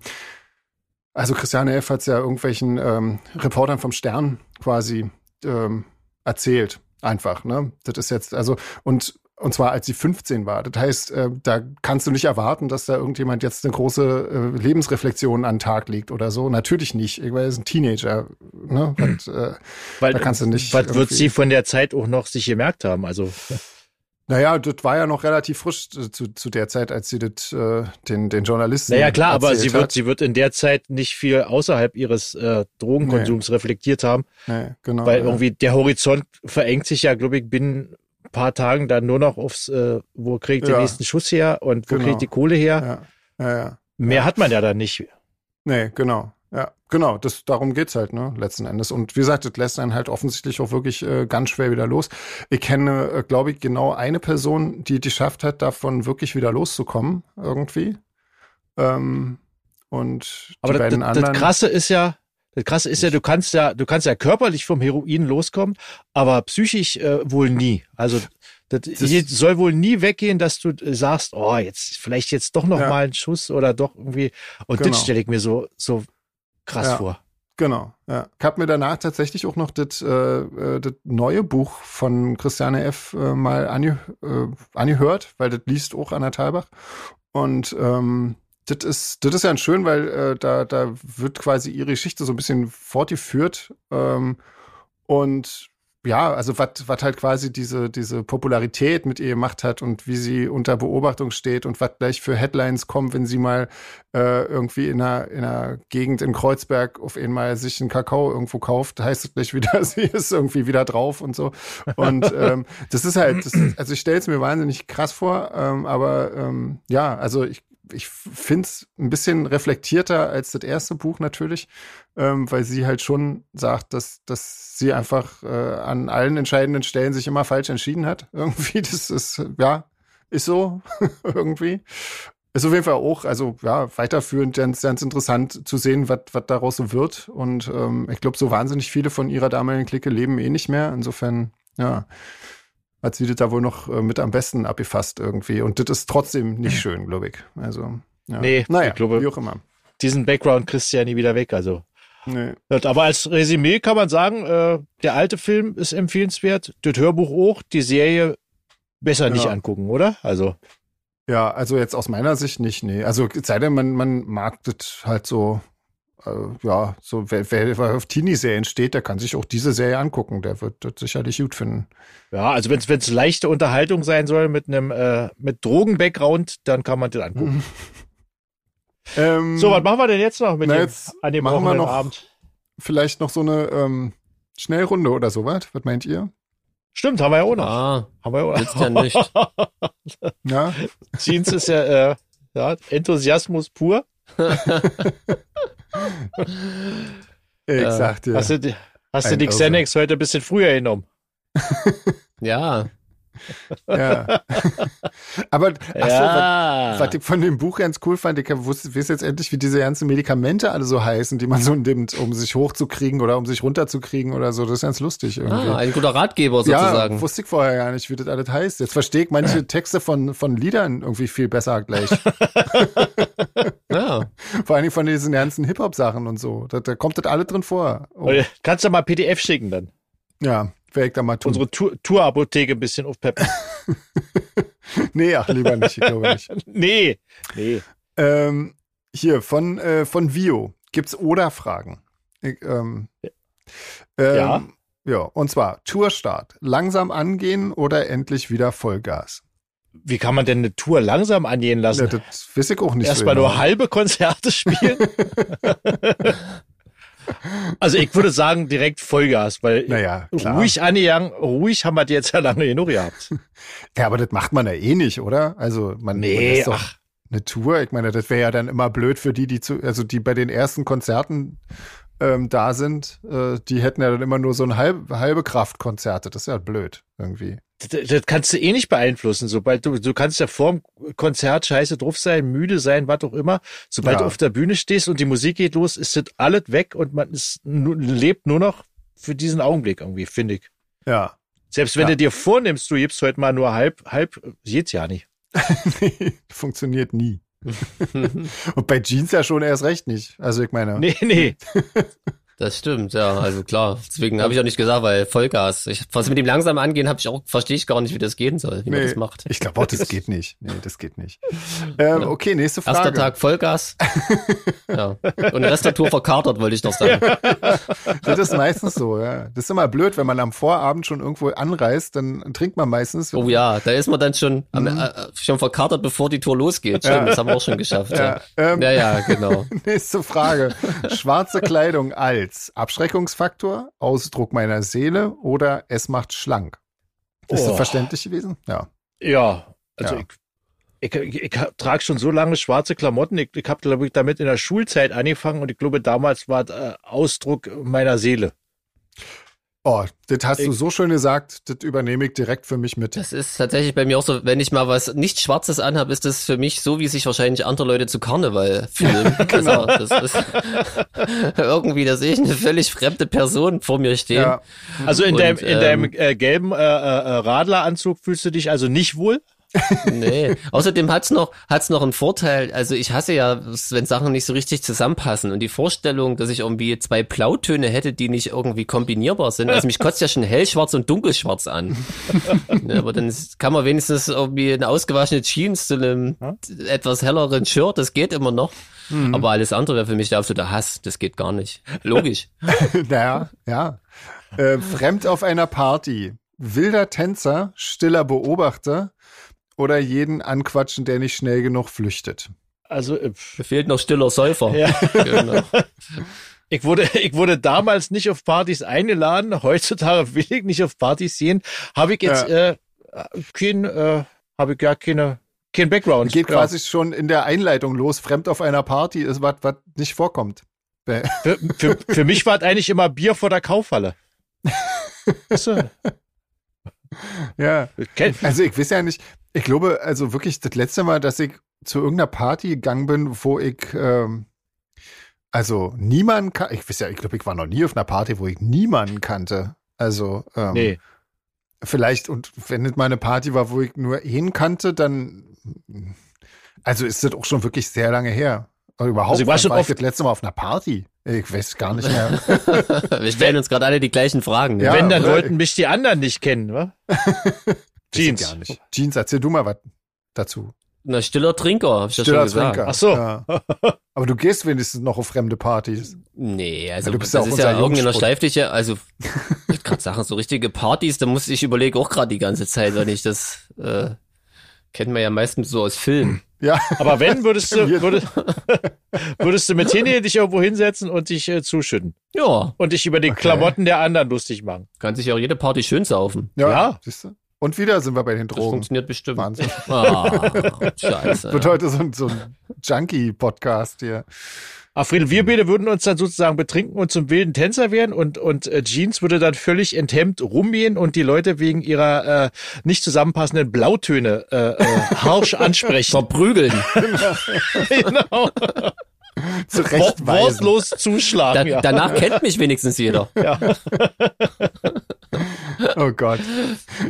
Speaker 1: also Christiane F. hat es ja irgendwelchen ähm, Reportern vom Stern quasi ähm, erzählt. Einfach, ne? Das ist jetzt, also, und und zwar als sie 15 war. Das heißt, äh, da kannst du nicht erwarten, dass da irgendjemand jetzt eine große äh, Lebensreflexion an den Tag legt oder so. Natürlich nicht. Ich er ist ein Teenager. Ne? Und, äh,
Speaker 2: Weil, da kannst du nicht. Was wird sie von der Zeit auch noch sich gemerkt haben? Also.
Speaker 1: Naja, das war ja noch relativ frisch zu, zu der Zeit, als sie das, äh, den, den Journalisten.
Speaker 2: Naja, klar, aber sie wird, sie wird in der Zeit nicht viel außerhalb ihres äh, Drogenkonsums nee. reflektiert haben. Nee, genau. Weil ja. irgendwie der Horizont verengt sich ja, glaube ich, binnen ein paar Tagen dann nur noch aufs, äh, wo kriegt ja. den nächsten Schuss her und wo genau. kriegt die Kohle her. Ja. Mehr hat man ja dann nicht.
Speaker 1: Nee, genau. Ja, genau, das, darum geht's halt, ne, letzten Endes. Und wie gesagt, das lässt einen halt offensichtlich auch wirklich äh, ganz schwer wieder los. Ich kenne, äh, glaube ich, genau eine Person, die die geschafft hat, davon wirklich wieder loszukommen, irgendwie. Ähm, und
Speaker 2: Aber das, das, das Krasse ist ja, das Krasse ist ja, du kannst ja, du kannst ja körperlich vom Heroin loskommen, aber psychisch äh, wohl nie. Also das, das soll wohl nie weggehen, dass du äh, sagst, oh, jetzt vielleicht jetzt doch noch ja. mal ein Schuss oder doch irgendwie. Und genau. das stelle ich mir so so krass ja, vor.
Speaker 1: Genau, ja. Ich habe mir danach tatsächlich auch noch das, äh, äh, das neue Buch von Christiane F. Äh, mal ange, äh, angehört, weil das liest auch Anna Thalbach. Und ähm, das ist, das ist ja schön, weil äh, da, da wird quasi ihre Geschichte so ein bisschen fortgeführt. Ähm, und ja, also was halt quasi diese diese Popularität mit ihr gemacht hat und wie sie unter Beobachtung steht und was gleich für Headlines kommen, wenn sie mal äh, irgendwie in einer in einer Gegend in Kreuzberg auf einmal sich einen Kakao irgendwo kauft, heißt es gleich wieder, <laughs> sie ist irgendwie wieder drauf und so. Und ähm, das ist halt, das, also ich stelle es mir wahnsinnig krass vor, ähm, aber ähm, ja, also ich ich finde es ein bisschen reflektierter als das erste Buch natürlich, ähm, weil sie halt schon sagt, dass, dass sie einfach äh, an allen entscheidenden Stellen sich immer falsch entschieden hat. <laughs> Irgendwie, das ist, ja, ist so <laughs> irgendwie. Ist auf jeden Fall auch, also ja, weiterführend ganz, ganz interessant zu sehen, was daraus so wird. Und ähm, ich glaube, so wahnsinnig viele von ihrer damaligen Clique leben eh nicht mehr. Insofern, ja, hat sie das da wohl noch äh, mit am besten abgefasst irgendwie. Und das ist trotzdem nicht schön, glaube ich. Also,
Speaker 2: ja. Nee, naja, ich glaube, wie auch immer. Diesen Background kriegst du ja nie wieder weg. Also. Nee. Aber als Resümee kann man sagen, äh, der alte Film ist empfehlenswert, das Hörbuch auch, die Serie besser ja. nicht angucken, oder? Also.
Speaker 1: Ja, also jetzt aus meiner Sicht nicht, nee. Also sei denn, man, man mag das halt so ja, so wer, wer auf Teenie-Serien steht, der kann sich auch diese Serie angucken. Der wird das sicherlich gut finden.
Speaker 2: Ja, also wenn es leichte Unterhaltung sein soll mit einem äh, mit Drogen-Background, dann kann man das angucken. <laughs> ähm, so, was machen wir denn jetzt noch mit
Speaker 1: na, dem, jetzt an dem machen wir noch Abend? Vielleicht noch so eine ähm, Schnellrunde oder sowas. Was meint ihr?
Speaker 2: Stimmt, haben wir ja auch noch. Ah,
Speaker 3: haben wir ja auch. Jetzt ja nicht. <laughs>
Speaker 2: ja. Jeans ist ja, äh, ja Enthusiasmus pur. <laughs> <laughs>
Speaker 1: ich sag dir.
Speaker 2: Hast du, hast du die Xenex heute ein bisschen früher genommen? <laughs>
Speaker 3: ja. <laughs>
Speaker 1: ja. Aber achso, ja. was, was, ich von dem Buch ganz cool fand, ich wusste, weiß jetzt endlich, wie diese ganzen Medikamente alle so heißen, die man so nimmt, um sich hochzukriegen oder um sich runterzukriegen oder so. Das ist ganz lustig irgendwie.
Speaker 3: Ah, ein guter Ratgeber sozusagen.
Speaker 1: Ja, wusste ich vorher gar nicht, wie das alles heißt. Jetzt verstehe ich manche <laughs> Texte von, von Liedern irgendwie viel besser gleich. <laughs> ja. Vor allem von diesen ganzen Hip-Hop-Sachen und so. Da, da kommt das alle drin vor.
Speaker 2: Oh. Kannst du mal PDF schicken dann?
Speaker 1: Ja, werde ich da mal tun.
Speaker 2: Unsere Tour-Apotheke ein bisschen aufpeppen. <laughs>
Speaker 1: nee, ach, lieber nicht, ich glaube nicht. <laughs>
Speaker 2: nee, nee.
Speaker 1: Ähm, hier, von, äh, von Vio gibt's Oder-Fragen. Ähm, ähm, ja. Ja, und zwar Tourstart. Langsam angehen oder endlich wieder Vollgas?
Speaker 2: Wie kann man denn eine Tour langsam angehen lassen?
Speaker 1: Ja, das weiß ich auch nicht.
Speaker 2: Erstmal so nur halbe Konzerte spielen? <laughs> Also ich würde sagen direkt Vollgas, weil
Speaker 1: naja,
Speaker 2: ruhig angegangen, ruhig haben wir die jetzt ja lange genug gehabt. <laughs>
Speaker 1: Ja, aber das macht man ja eh nicht, oder? Also man, nee, man doch ach. eine Tour. Ich meine, das wäre ja dann immer blöd für die, die zu, also die bei den ersten Konzerten ähm, da sind, äh, die hätten ja dann immer nur so ein halb, halbe Kraftkonzerte. Das ist ja blöd irgendwie.
Speaker 2: Das, das kannst du eh nicht beeinflussen. Sobald du, du kannst ja vorm Konzert scheiße drauf sein, müde sein, was auch immer. Sobald ja. du auf der Bühne stehst und die Musik geht los, ist das alles weg und man ist, lebt nur noch für diesen Augenblick irgendwie, finde ich.
Speaker 1: Ja.
Speaker 2: Selbst wenn
Speaker 1: ja.
Speaker 2: du dir vornimmst, du gibst heute mal nur halb, halb, geht's ja nicht. <laughs>
Speaker 1: nee, funktioniert nie. <laughs> Und bei Jeans ja schon erst recht nicht. Also ich meine.
Speaker 2: Nee, nee. <laughs>
Speaker 3: Das stimmt, ja, also klar. <laughs> Deswegen habe ich auch nicht gesagt, weil Vollgas. Ich, was mit dem langsam angehen, habe ich auch, verstehe ich gar nicht, wie das gehen soll, wie nee, man das macht.
Speaker 1: Ich glaube auch, das geht nicht. Nee, das geht nicht. Ähm, okay, nächste Frage.
Speaker 3: Erster Tag Vollgas. <laughs> ja. Und Rest der Tour verkatert, wollte ich noch sagen.
Speaker 1: das ist meistens so, ja. Das ist immer blöd, wenn man am Vorabend schon irgendwo anreist, dann trinkt man meistens.
Speaker 3: Oh ja, da ist man dann schon, mhm. am, äh, schon verkatert, bevor die Tour losgeht. Stimmt, ja. das haben wir auch schon geschafft. Ja, ja, ähm, ja, ja genau. <laughs>
Speaker 1: Nächste Frage. Schwarze Kleidung alt als Abschreckungsfaktor, Ausdruck meiner Seele oder es macht schlank. Ist oh. das verständlich gewesen? Ja.
Speaker 2: Ja, also ja. Ich, ich, ich, ich trage schon so lange schwarze Klamotten. Ich, ich habe damit in der Schulzeit angefangen und ich glaube, damals war äh, Ausdruck meiner Seele.
Speaker 1: Oh, das hast ich, du so schön gesagt, das übernehme ich direkt für mich mit.
Speaker 3: Das ist tatsächlich bei mir auch so, wenn ich mal was nicht Schwarzes anhabe, ist das für mich so, wie sich wahrscheinlich andere Leute zu Karneval fühlen. <laughs> genau. Also, das ist <laughs> irgendwie, da sehe ich eine völlig fremde Person vor mir stehen. Ja.
Speaker 2: Also in Und, deinem, in ähm, deinem äh, gelben äh, äh, Radleranzug fühlst du dich also nicht wohl?
Speaker 3: Nee. Außerdem hat's noch, hat's noch einen Vorteil. Also ich hasse ja, wenn Sachen nicht so richtig zusammenpassen. Und die Vorstellung, dass ich irgendwie zwei Blautöne hätte, die nicht irgendwie kombinierbar sind. Also mich kotzt ja schon hellschwarz und dunkelschwarz an. <laughs> ja, aber dann kann man wenigstens irgendwie eine ausgewaschene Jeans zu einem etwas helleren Shirt, das geht immer noch. Mhm. Aber alles andere wäre für mich der absolute Hass. Das geht gar nicht. Logisch. <laughs>
Speaker 1: naja, ja. Äh, fremd auf einer Party. Wilder Tänzer, stiller Beobachter oder jeden anquatschen, der nicht schnell genug flüchtet.
Speaker 3: Also äh, fehlt noch stiller Säufer. Ja. <laughs> genau.
Speaker 2: Ich wurde, ich wurde damals nicht auf Partys eingeladen. Heutzutage will ich nicht auf Partys sehen. Habe ich jetzt ja. äh, kein, äh, habe ich gar keine, kein Background.
Speaker 1: Geht ja. quasi schon in der Einleitung los. Fremd auf einer Party ist was, was nicht vorkommt.
Speaker 2: Für, für, für mich war es eigentlich immer Bier vor der Kaufhalle. <laughs>
Speaker 1: Ja. Also ich weiß ja nicht, ich glaube, also wirklich das letzte Mal, dass ich zu irgendeiner Party gegangen bin, wo ich ähm, also niemanden kann, ich weiß ja, ich glaube, ich war noch nie auf einer Party, wo ich niemanden kannte. Also ähm, nee. vielleicht, und wenn es mal eine Party war, wo ich nur ihn kannte, dann also ist das auch schon wirklich sehr lange her. Oder überhaupt, also ich war, schon war ich das letzte Mal auf einer Party. Ich weiß gar nicht mehr. <laughs>
Speaker 3: Wir stellen uns gerade alle die gleichen Fragen.
Speaker 2: Ja, Wenn, dann wollten mich die anderen nicht kennen, wa? <laughs>
Speaker 1: Jeans. Gar nicht. Jeans, erzähl du mal was dazu.
Speaker 3: Na, stiller Trinker, hab ich
Speaker 1: stiller das schon Trinker. Ach so. Ja. Aber du gehst wenigstens noch auf fremde Partys.
Speaker 3: Nee, also ja, du bist das ja ist ja irgendeiner schleifliche, also <laughs> ich gerade sagen, so richtige Partys, da muss ich überlegen auch gerade die ganze Zeit, wenn ich das äh, kennt man ja meistens so aus Filmen. <laughs>
Speaker 2: Ja. Aber wenn, würdest du, <laughs> würdest, würdest du mit Hini dich irgendwo hinsetzen und dich äh, zuschütten.
Speaker 3: Ja.
Speaker 2: Und dich über die okay. Klamotten der anderen lustig machen.
Speaker 3: Kann sich auch jede Party schön saufen.
Speaker 1: Ja. ja. Siehst du? Und wieder sind wir bei den Drogen. Das
Speaker 3: funktioniert bestimmt.
Speaker 1: Wahnsinn. Ah, scheiße. Wird heute so ein, so ein Junkie-Podcast hier.
Speaker 2: Afriel, wir beide würden uns dann sozusagen betrinken und zum wilden Tänzer werden und, und äh, Jeans würde dann völlig enthemmt rumgehen und die Leute wegen ihrer äh, nicht zusammenpassenden Blautöne äh, äh, harsch <laughs> ansprechen.
Speaker 3: Verprügeln. <laughs>
Speaker 2: genau. Zurechtweisen. Wortlos zuschlagen.
Speaker 3: Da, ja. Danach kennt mich wenigstens jeder. Ja.
Speaker 1: oh Gott.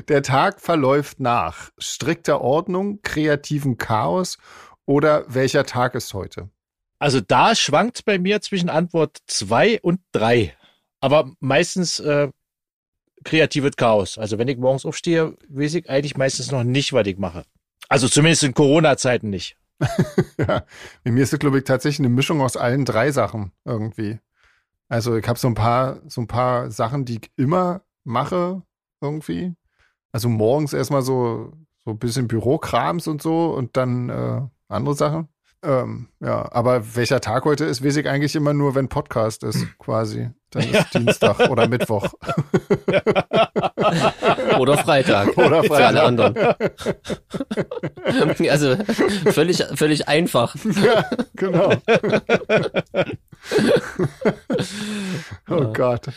Speaker 1: Der Tag verläuft nach strikter Ordnung, kreativem Chaos oder welcher Tag ist heute?
Speaker 2: Also da schwankt bei mir zwischen Antwort zwei und drei. Aber meistens äh, kreatives Chaos. Also wenn ich morgens aufstehe, weiß ich eigentlich meistens noch nicht, was ich mache. Also zumindest in Corona-Zeiten nicht. <laughs>
Speaker 1: ja, bei mir ist es, glaube ich, tatsächlich eine Mischung aus allen drei Sachen irgendwie. Also ich habe so ein paar, so ein paar Sachen, die ich immer mache irgendwie. Also morgens erstmal so, so ein bisschen Bürokrams und so und dann äh, andere Sachen. Ähm, ja, aber welcher Tag heute ist, weiß ich eigentlich immer nur, wenn Podcast ist, <clears throat> quasi. Dann ist ja. Dienstag oder Mittwoch. <laughs>
Speaker 3: oder Freitag. <laughs>
Speaker 1: Oder Freitag. Für
Speaker 3: alle anderen. <laughs> also völlig, völlig einfach.
Speaker 1: Ja, genau. oh Gott.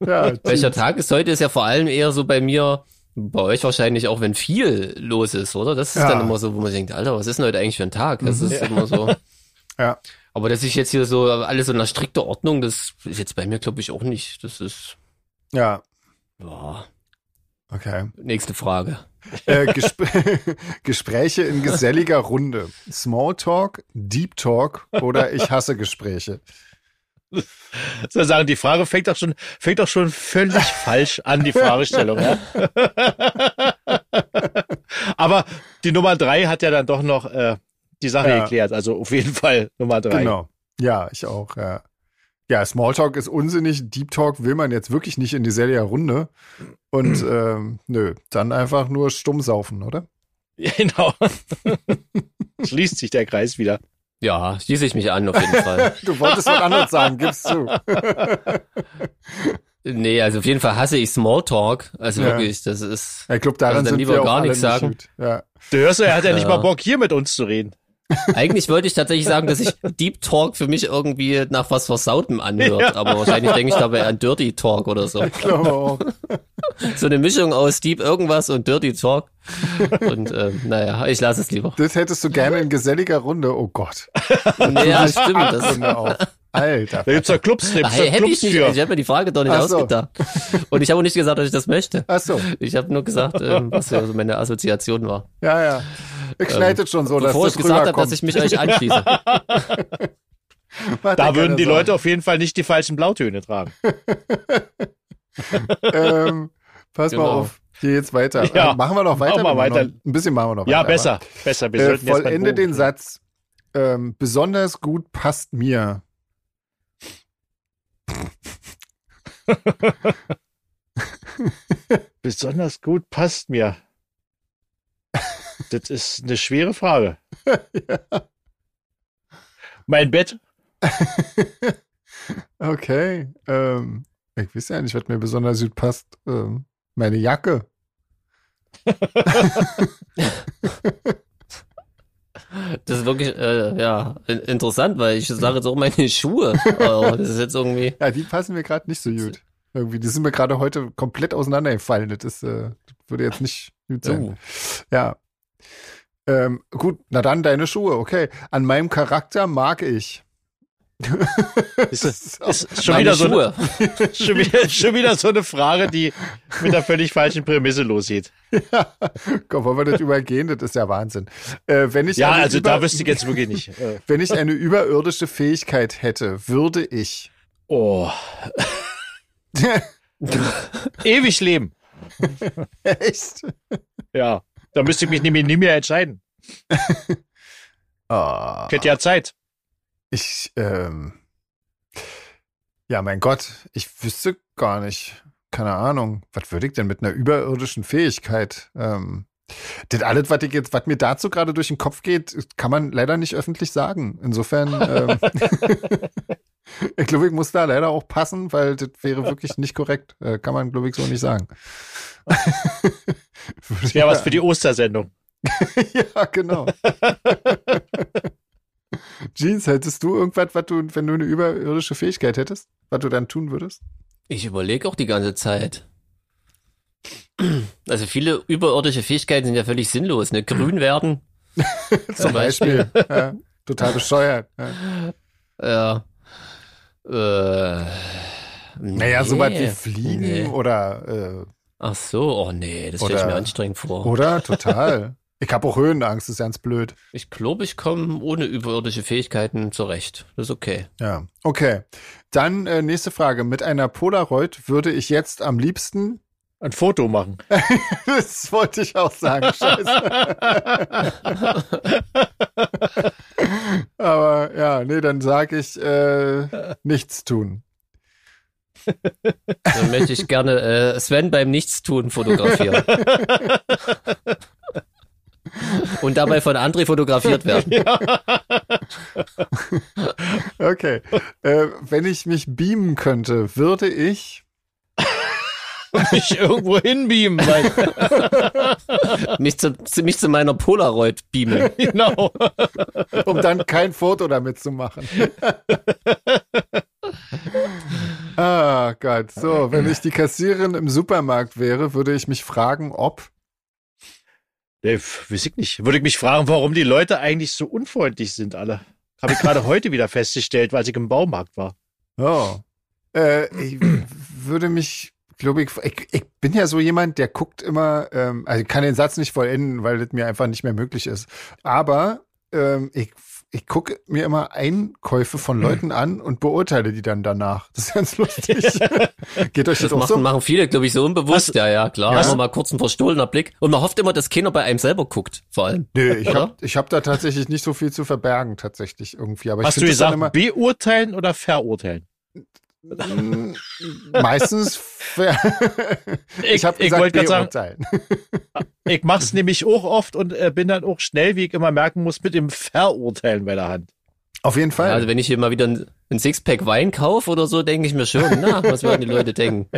Speaker 3: Ja, Welcher Tag ist heute? Ist ja vor allem eher so bei mir bei euch wahrscheinlich auch, wenn viel los ist, oder? Das ist ja. dann immer so, wo man denkt, Alter, was ist denn heute eigentlich für ein Tag? Das mhm. ist ja. immer so. <laughs>
Speaker 1: Ja.
Speaker 3: Aber dass ich jetzt hier so alles so in einer strikten Ordnung, das ist jetzt bei mir, glaube ich, auch nicht. Das ist.
Speaker 1: Ja.
Speaker 3: Boah.
Speaker 1: Okay.
Speaker 3: Nächste Frage. <laughs>
Speaker 1: Äh, Gespr <laughs> Gespräche in geselliger Runde. Smalltalk, Deep Talk oder ich hasse Gespräche.
Speaker 2: Soll sagen, die Frage fängt doch schon, fängt doch schon völlig <laughs> falsch an, die Fragestellung. Ja? <laughs> Aber die Nummer drei hat ja dann doch noch äh, die Sache ja. geklärt. Also auf jeden Fall Nummer drei.
Speaker 1: Genau. Ja, ich auch, ja. Ja, Smalltalk ist unsinnig, Deep Talk will man jetzt wirklich nicht in die Serie Runde. Und <clears throat> ähm, nö, dann einfach nur stumm saufen, oder? <laughs>
Speaker 2: Genau. Schließt sich der Kreis wieder.
Speaker 3: Ja, schließe ich mich an, auf jeden Fall. <laughs>
Speaker 1: du wolltest was anderes sagen, gibst du. <laughs>
Speaker 3: nee, also auf jeden Fall hasse ich Smalltalk. Also ja. wirklich, das ist.
Speaker 1: Ich glaube, daran also sind lieber wir gar nichts sagen.
Speaker 2: Ja. Du hörst, er hat ja nicht mal Bock, hier mit uns zu reden.
Speaker 3: Eigentlich wollte ich tatsächlich sagen, dass sich Deep Talk für mich irgendwie nach was Versautem anhört, ja. aber wahrscheinlich denke ich dabei an Dirty Talk oder so. Ich glaube auch. <laughs> So eine Mischung aus Deep irgendwas und Dirty Talk. Und äh, naja, ich lasse es lieber.
Speaker 1: Das hättest du gerne in geselliger Runde, oh Gott.
Speaker 3: Ja, stimmt. Das,
Speaker 1: Alter.
Speaker 2: Da gibt's ja Clubs, da gibt's ja Clubs
Speaker 3: ich nicht,
Speaker 2: für.
Speaker 3: Ich habe mir die Frage doch nicht
Speaker 1: Ach so.
Speaker 3: ausgedacht. Und ich habe auch nicht gesagt, dass ich das möchte.
Speaker 1: Ach so.
Speaker 3: Ich habe nur gesagt, ähm, was ja so meine Assoziation war.
Speaker 1: Ja, ja. Ich schneide es schon so, dass
Speaker 3: Bevor
Speaker 1: das
Speaker 3: ich gesagt habe, dass ich mich euch anschließe. <laughs>
Speaker 2: Da
Speaker 1: ja
Speaker 2: würden die
Speaker 1: Sorgen.
Speaker 2: Leute auf jeden Fall nicht die falschen Blautöne tragen. <laughs>
Speaker 1: ähm, pass mal
Speaker 3: Genau.
Speaker 1: auf. Hier jetzt weiter.
Speaker 2: Ja,
Speaker 1: Äh, machen wir noch weiter?
Speaker 2: machen wir
Speaker 1: Wir
Speaker 2: weiter.
Speaker 1: Noch, ein bisschen machen wir noch
Speaker 2: Ja,
Speaker 1: weiter.
Speaker 2: besser, besser. Wir
Speaker 1: Aber, äh,
Speaker 2: sollten jetzt mal
Speaker 1: vollende den. Satz. Ähm, besonders gut passt mir. <laughs>
Speaker 2: Besonders gut passt mir. Das ist eine schwere Frage. <laughs> Mein Bett. <laughs>
Speaker 1: Okay. Ähm, ich weiß ja nicht, was mir besonders gut passt. Ähm, meine Jacke.
Speaker 3: Das ist wirklich, äh, ja, in- interessant, weil ich sage jetzt auch meine <laughs> Schuhe. Aber das ist jetzt irgendwie,
Speaker 1: Ja, die passen mir gerade nicht so gut. Irgendwie, die sind mir gerade heute komplett auseinandergefallen. Das, ist, äh, würde jetzt nicht gut sein.
Speaker 3: oh,
Speaker 1: Ja. Ähm, gut, na dann deine Schuhe, okay. An meinem Charakter mag ich.
Speaker 2: Ist,
Speaker 1: Das <laughs> ist
Speaker 2: ist schon, wieder so eine, <laughs> schon, wieder, schon wieder so eine Frage, die mit einer völlig falschen Prämisse losgeht.
Speaker 1: ja, komm, wollen wir das übergehen? Das ist ja Wahnsinn. Äh, wenn ich
Speaker 2: Ja, also
Speaker 1: über,
Speaker 2: da wüsste ich jetzt wirklich nicht. <laughs>
Speaker 1: Wenn ich eine überirdische Fähigkeit hätte, würde ich.
Speaker 2: Oh, ewig leben.
Speaker 1: Echt?
Speaker 2: Ja, da müsste ich mich nämlich nie mehr entscheiden.
Speaker 1: Ah,
Speaker 2: Ich hätte ja Zeit.
Speaker 1: Ich, ähm, ja, mein Gott, ich wüsste gar nicht. Keine Ahnung. Was würde ich denn mit einer überirdischen Fähigkeit? Ähm, das alles, was, ich jetzt, was mir dazu gerade durch den Kopf geht, kann man leider nicht öffentlich sagen. Insofern, ähm, <laughs> ich glaube, ich muss da leider auch passen, weil das wäre wirklich nicht korrekt. Äh, kann man, glaube ich, so nicht sagen. <laughs>
Speaker 2: Wäre was für die <laughs> Ostersendung.
Speaker 1: ja, genau. Jeans, hättest du irgendwas, was du, wenn du eine überirdische Fähigkeit hättest, was du dann tun würdest?
Speaker 3: Ich überlege auch die ganze Zeit. <clears throat> Also viele überirdische Fähigkeiten sind ja völlig sinnlos. Ne? Grün werden. <laughs>
Speaker 1: Zum Beispiel. ja, total bescheuert. Ja. <laughs>
Speaker 3: Ja. Äh,
Speaker 1: Naja,
Speaker 3: nee.
Speaker 1: so was wie Fliegen
Speaker 3: Nee.
Speaker 1: oder,
Speaker 3: Ach so, oh nee, das stelle ich mir anstrengend vor.
Speaker 1: äh, oder? Total. <laughs> Ich habe auch Höhenangst, ist ganz blöd.
Speaker 3: Ich glaube, ich komme ohne überirdische Fähigkeiten zurecht. Das ist okay.
Speaker 1: Ja. Okay. Dann äh, nächste Frage. Mit einer Polaroid würde ich jetzt am liebsten.
Speaker 2: Ein Foto machen. <laughs>
Speaker 1: das wollte ich auch sagen. Scheiße. <laughs> Aber ja, nee, dann sage ich äh, nichts tun.
Speaker 3: Dann möchte ich gerne äh, Sven beim Nichtstun fotografieren. <laughs> Und dabei von André fotografiert werden. <laughs>
Speaker 1: Okay. äh, wenn ich mich beamen könnte, würde ich. <laughs>
Speaker 2: Mich irgendwo hinbeamen. Weil, <laughs>
Speaker 3: Mich zu, zu, mich zu meiner Polaroid beamen.
Speaker 2: genau.
Speaker 1: um dann kein Foto damit zu machen. ah Gott, so, wenn ich die Kassiererin im Supermarkt wäre, würde ich mich fragen, ob.
Speaker 2: Nee, weiß ich nicht. Würde ich mich fragen, warum die Leute eigentlich so unfreundlich sind, alle. Habe ich gerade <laughs> heute wieder festgestellt, weil ich im Baumarkt war.
Speaker 1: Oh. Äh, ich würde mich, glaube ich, ich, ich bin ja so jemand, der guckt immer, ähm, also ich kann den Satz nicht vollenden, weil das mir einfach nicht mehr möglich ist. Aber ähm, ich, ich gucke mir immer Einkäufe von Leuten an und beurteile die dann danach. Das ist ganz lustig. <laughs> Geht euch das,
Speaker 3: Das
Speaker 1: auch
Speaker 3: machen,
Speaker 1: so?
Speaker 3: machen viele, glaube ich, so unbewusst.
Speaker 2: Was?
Speaker 3: Ja, ja, klar.
Speaker 1: Ja.
Speaker 3: Immer mal kurz ein verstohlener Blick. Und man hofft immer, dass keiner bei einem selber guckt, vor allem.
Speaker 1: Nee, ich habe ich hab da tatsächlich nicht so viel zu verbergen, tatsächlich irgendwie. Aber
Speaker 2: Hast
Speaker 1: ich
Speaker 2: du gesagt, beurteilen oder verurteilen? <laughs>
Speaker 1: meistens. <laughs> ich habe
Speaker 2: ich
Speaker 1: gesagt,
Speaker 2: wollte gerade sagen, <laughs> ich mach's nämlich auch oft und äh, bin dann auch schnell, wie ich immer merken muss, mit dem Verurteilen bei der Hand.
Speaker 1: Auf jeden Fall.
Speaker 3: Ja, also wenn ich hier mal wieder ein, ein Sixpack Wein kaufe oder so, denke ich mir schon, na, was werden die Leute denken?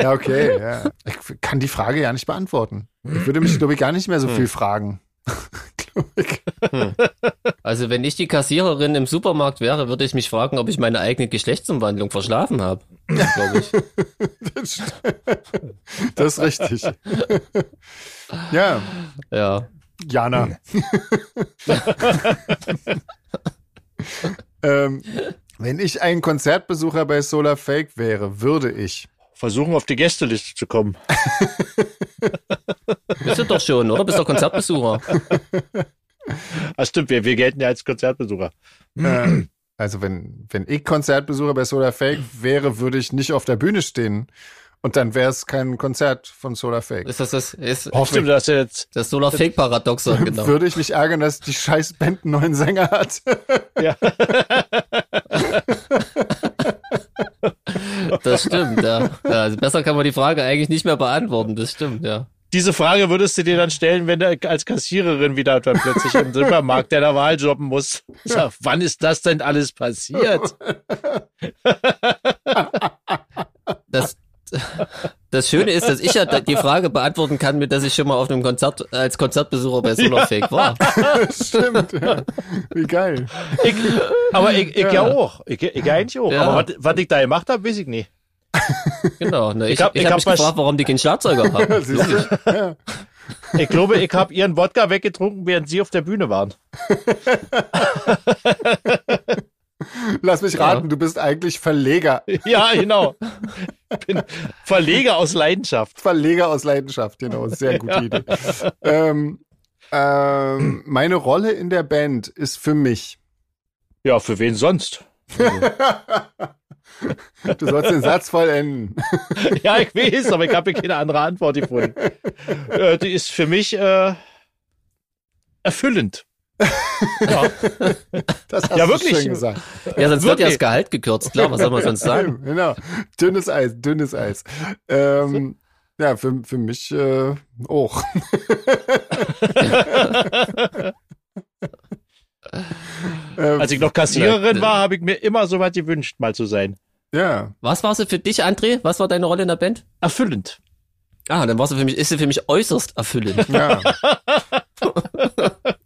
Speaker 1: Ja, okay. Ja. Ich kann die Frage ja nicht beantworten. Ich würde mich, glaube ich, gar nicht mehr so viel fragen. Ich.
Speaker 3: Also wenn ich die Kassiererin im Supermarkt wäre, würde ich mich fragen, ob ich meine eigene Geschlechtsumwandlung verschlafen habe. Glaube ich. <laughs>
Speaker 1: Das Das ist richtig. Ja,
Speaker 3: Ja.
Speaker 1: Jana. <laughs> ähm, Wenn ich ein Konzertbesucher bei Solar Fake wäre, würde ich
Speaker 2: versuchen, auf die Gästeliste zu kommen. <laughs>
Speaker 3: Bist du doch schon, oder? Bist du Konzertbesucher?
Speaker 2: Ach stimmt, wir, wir gelten ja als Konzertbesucher.
Speaker 1: Äh, also wenn, wenn ich Konzertbesucher bei Solar Fake wäre, würde ich nicht auf der Bühne stehen. Und dann wäre es kein Konzert von Solar Fake.
Speaker 3: Ist das das? Ist,
Speaker 2: Stimmt, dass jetzt
Speaker 3: das Solar Fake Paradoxon,
Speaker 1: genau. Würde ich mich ärgern, dass die scheiß Band einen neuen Sänger hat. Ja. <laughs> <laughs>
Speaker 3: das stimmt, ja. ja. Also besser kann man die Frage eigentlich nicht mehr beantworten, das stimmt, ja.
Speaker 2: Diese Frage würdest du dir dann stellen, wenn du als Kassiererin wieder dann plötzlich im <laughs> Supermarkt der Wahl jobben musst. Sag, wann ist das denn alles passiert? <laughs>
Speaker 3: Das, das Schöne ist, dass ich ja die Frage beantworten kann, mit dass ich schon mal auf einem Konzert als Konzertbesucher bei Solarfake war. <laughs>
Speaker 1: Stimmt, ja. Wie geil.
Speaker 2: Ich, aber ich, ich ja. ja auch. Ich, ich eigentlich auch. Ja. Aber was, was ich da gemacht habe, weiß ich nicht.
Speaker 3: Genau. Ne, ich ich habe ich hab mich gefragt, warum die keinen Schlagzeuger haben. <laughs>
Speaker 2: ja. Ich glaube, ich habe ihren Wodka weggetrunken, während sie auf der Bühne waren. <laughs>
Speaker 1: Lass mich raten, ja. du bist eigentlich Verleger. <laughs>
Speaker 2: Ja, genau. Ich bin Verleger aus Leidenschaft.
Speaker 1: Verleger aus Leidenschaft, genau. Sehr gute <laughs> ja. Idee. Ähm, ähm, meine Rolle in der Band ist für mich.
Speaker 2: Ja, für wen sonst?
Speaker 1: du sollst den Satz vollenden. <laughs>
Speaker 2: ja, ich weiß, aber ich habe keine andere Antwort gefunden. Äh, die ist für mich äh, erfüllend
Speaker 1: ja. <laughs> Das hast ja, du wirklich. schön gesagt.
Speaker 3: Ja, sonst wirklich. wird ja das Gehalt gekürzt, klar, was soll man sonst sagen? <laughs>
Speaker 1: genau. Dünnes Eis, dünnes Eis. Ähm, ja, für, für mich äh, auch. <laughs>
Speaker 2: Ähm, Als ich noch Kassiererin war, habe ich mir immer so weit gewünscht, mal zu sein.
Speaker 1: Ja.
Speaker 3: Was war sie für dich, André? Was war deine Rolle in der Band?
Speaker 2: Erfüllend.
Speaker 3: Ah, dann war sie für mich, ist sie für mich äußerst erfüllend.
Speaker 1: Ja.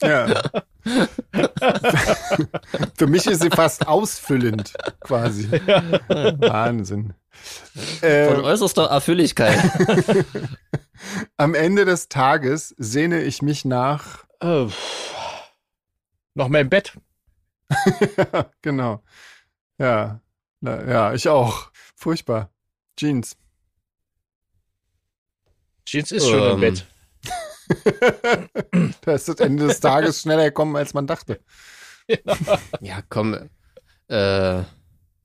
Speaker 1: Ja. <laughs> für mich ist sie fast ausfüllend, quasi. Ja. Wahnsinn.
Speaker 3: Von äh, äußerster Erfülligkeit. <laughs>
Speaker 1: Am Ende des Tages sehne ich mich nach. Oh.
Speaker 2: Noch mehr im Bett.
Speaker 1: ja, <laughs> genau. Ja. Na, ja, ich auch. Furchtbar. Jeans.
Speaker 2: Jeans ist schon ähm. im Bett.
Speaker 1: Da ist das Ende des Tages schneller gekommen, als man dachte. <laughs>
Speaker 3: Ja, komm. Äh,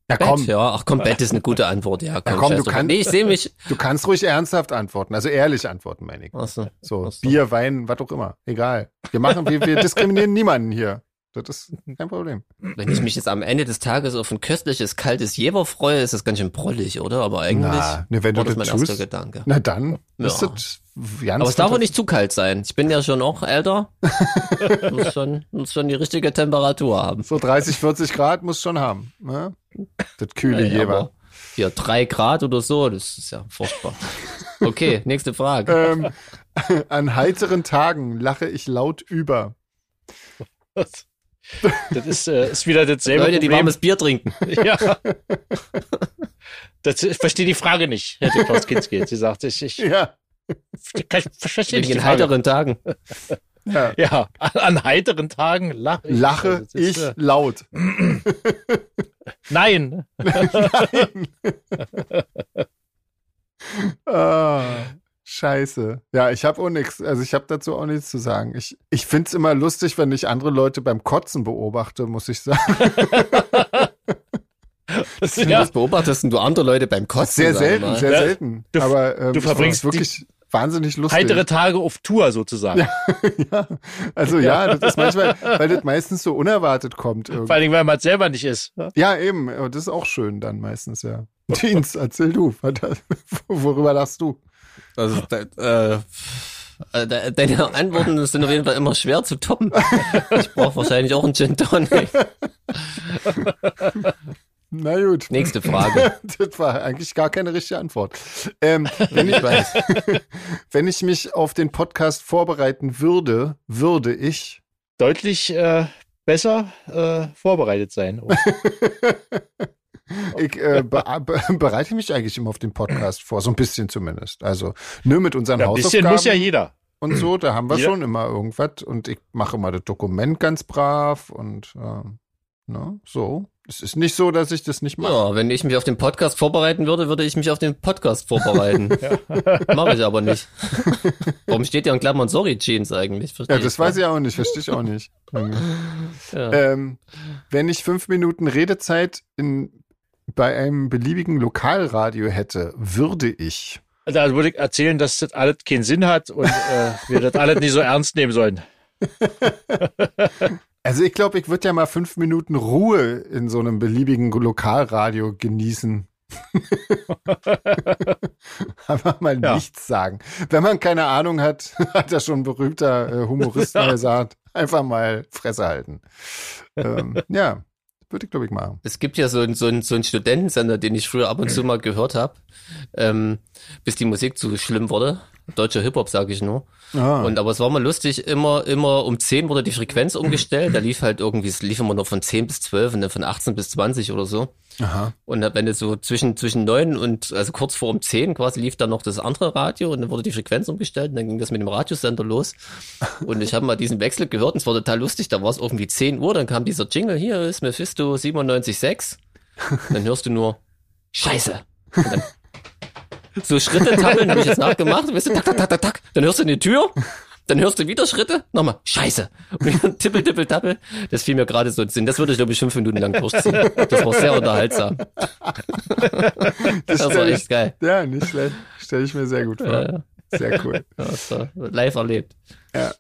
Speaker 3: ja, komm. ja, ach komm, Bett ist eine gute Antwort. Ja, komm, ja, komm du,
Speaker 1: kann, nee, ich sehe mich. Du kannst ruhig ernsthaft antworten, also ehrlich antworten, meine ich. Ach so, so, ach so. Bier, Wein, was auch immer. Egal. Wir machen, wir, wir diskriminieren niemanden hier. Das ist kein Problem.
Speaker 3: Wenn ich mich jetzt am Ende des Tages auf ein köstliches, kaltes Jever freue, ist das ganz schön brollig, oder? Aber eigentlich
Speaker 1: na, ne, wenn du das, das mein tust, erster
Speaker 3: Gedanke.
Speaker 1: Na dann ja. ist
Speaker 3: das ganz Aber es darf auch nicht zu kalt sein. Ich bin ja schon auch älter. <laughs> muss, schon, muss schon die richtige Temperatur haben.
Speaker 1: So 30, 40 Grad muss schon haben. Ne? Das kühle ja, Jever.
Speaker 3: Hier drei Grad oder so, das ist ja furchtbar. Okay, <laughs> nächste Frage.
Speaker 1: Ähm, an heiteren Tagen lache ich laut über.
Speaker 2: Was? <laughs> Das ist, äh, ist wieder dasselbe
Speaker 3: Leute, Problem. die warmes Bier trinken. <laughs> Ja.
Speaker 2: Das, ich verstehe die Frage nicht, hätte Klaus Kinski jetzt gesagt. Ich, ich,
Speaker 1: ja.
Speaker 2: Ich, ich verstehe
Speaker 3: nicht. In heiteren Tagen.
Speaker 2: Ja. ja, an heiteren Tagen lache
Speaker 1: ich. Lache also, ich äh, laut. <clears throat>
Speaker 2: Nein. <laughs> Nein.
Speaker 1: ah. Scheiße. Ja, ich habe auch nichts. Also ich habe dazu auch nichts zu sagen. Ich, ich finde es immer lustig, wenn ich andere Leute beim Kotzen beobachte, muss ich sagen. <laughs>
Speaker 3: das, ja. Was beobachtest du andere Leute beim Kotzen?
Speaker 1: Sehr selten, sehr ja. selten. Du, Aber ähm,
Speaker 2: du verbringst wirklich wahnsinnig lustig. Heitere Tage auf Tour sozusagen.
Speaker 1: Ja, <laughs> ja. also ja, das ist manchmal, weil das meistens so unerwartet kommt.
Speaker 2: Irgendwie. Vor allem, weil man es selber nicht ist.
Speaker 1: Ja, eben. Das ist auch schön dann meistens, ja. Dienst, erzähl du. Worüber lachst du?
Speaker 3: Also, <laughs> äh, Deine Antworten sind auf jeden Fall immer schwer zu toppen. Ich brauche wahrscheinlich auch einen Gin Tonic. <laughs>
Speaker 1: Na gut.
Speaker 3: Nächste Frage. <laughs>
Speaker 1: das war eigentlich gar keine richtige Antwort. Ähm, wenn, ich, weiß. wenn ich mich auf den Podcast vorbereiten würde, würde ich
Speaker 2: deutlich äh, besser äh, vorbereitet sein.
Speaker 1: Ich äh, be be <laughs> bereite mich eigentlich immer auf den Podcast vor, so ein bisschen zumindest. Also nur mit unseren ja, Hausaufgaben. Ein bisschen
Speaker 2: muss ja jeder.
Speaker 1: Und so, da haben wir ja. schon immer irgendwas. Und ich mache immer das Dokument ganz brav und äh, Ne? So. Es ist nicht so, dass ich das nicht mache.
Speaker 3: Ja, wenn ich mich auf den Podcast vorbereiten würde, würde ich mich auf den Podcast vorbereiten. <laughs> Mache ich aber nicht. Warum steht ja in Klammern Sorry Jeans eigentlich?
Speaker 1: Versteh ja, das weiß ich auch nicht, verstehe ich auch nicht. <laughs> ja. ähm, wenn ich fünf Minuten Redezeit in, bei einem beliebigen Lokalradio hätte, würde ich.
Speaker 2: Also, also würde ich erzählen, dass das alles keinen Sinn hat und äh, wir das alles nicht so ernst nehmen sollen. <laughs>
Speaker 1: Also ich glaube, ich würde ja mal fünf Minuten Ruhe in so einem beliebigen Lokalradio genießen. <laughs> Einfach mal ja. nichts sagen. Wenn man keine Ahnung hat, <laughs> hat ja schon ein berühmter äh, Humorist mal gesagt, einfach mal Fresse halten. Ähm, ja, würde ich, glaube ich, machen.
Speaker 3: Es gibt ja so einen so so ein Studentensender, den ich früher ab und zu mal gehört habe, ähm, bis die Musik zu schlimm wurde. Deutscher Hip-Hop, sage ich nur. Ah. Und aber es war mal lustig, immer, immer um 10 wurde die Frequenz umgestellt. Da lief halt irgendwie, es lief immer nur von 10 bis 12 und dann von 18 bis 20 oder so. Aha. Und wenn du so zwischen, zwischen 9 und, also kurz vor um 10 quasi lief dann noch das andere Radio und dann wurde die Frequenz umgestellt und dann ging das mit dem Radiosender los. <laughs> Und ich habe mal diesen Wechsel gehört und es war total lustig. Da war es irgendwie 10 Uhr, dann kam dieser Jingle, hier ist Mephisto 97.6. Und dann hörst du nur Scheiße. Und dann <laughs> so Schritte tappeln, habe ich jetzt nachgemacht, weißt du, tak, tak, tak, tak, tak. Dann hörst du in die Tür, dann hörst du wieder Schritte, nochmal, scheiße. Und dann <laughs> tippel, tippel, tappel. Das fiel mir gerade so Sinn. Das würde ich, glaube ich, fünf Minuten lang durchziehen. Das war sehr unterhaltsam.
Speaker 1: Das, das war echt geil. Ja, nicht schlecht. Stelle ich mir sehr gut vor. Ja, ja. Sehr cool. <laughs>
Speaker 3: Ja, live erlebt.
Speaker 1: Ja.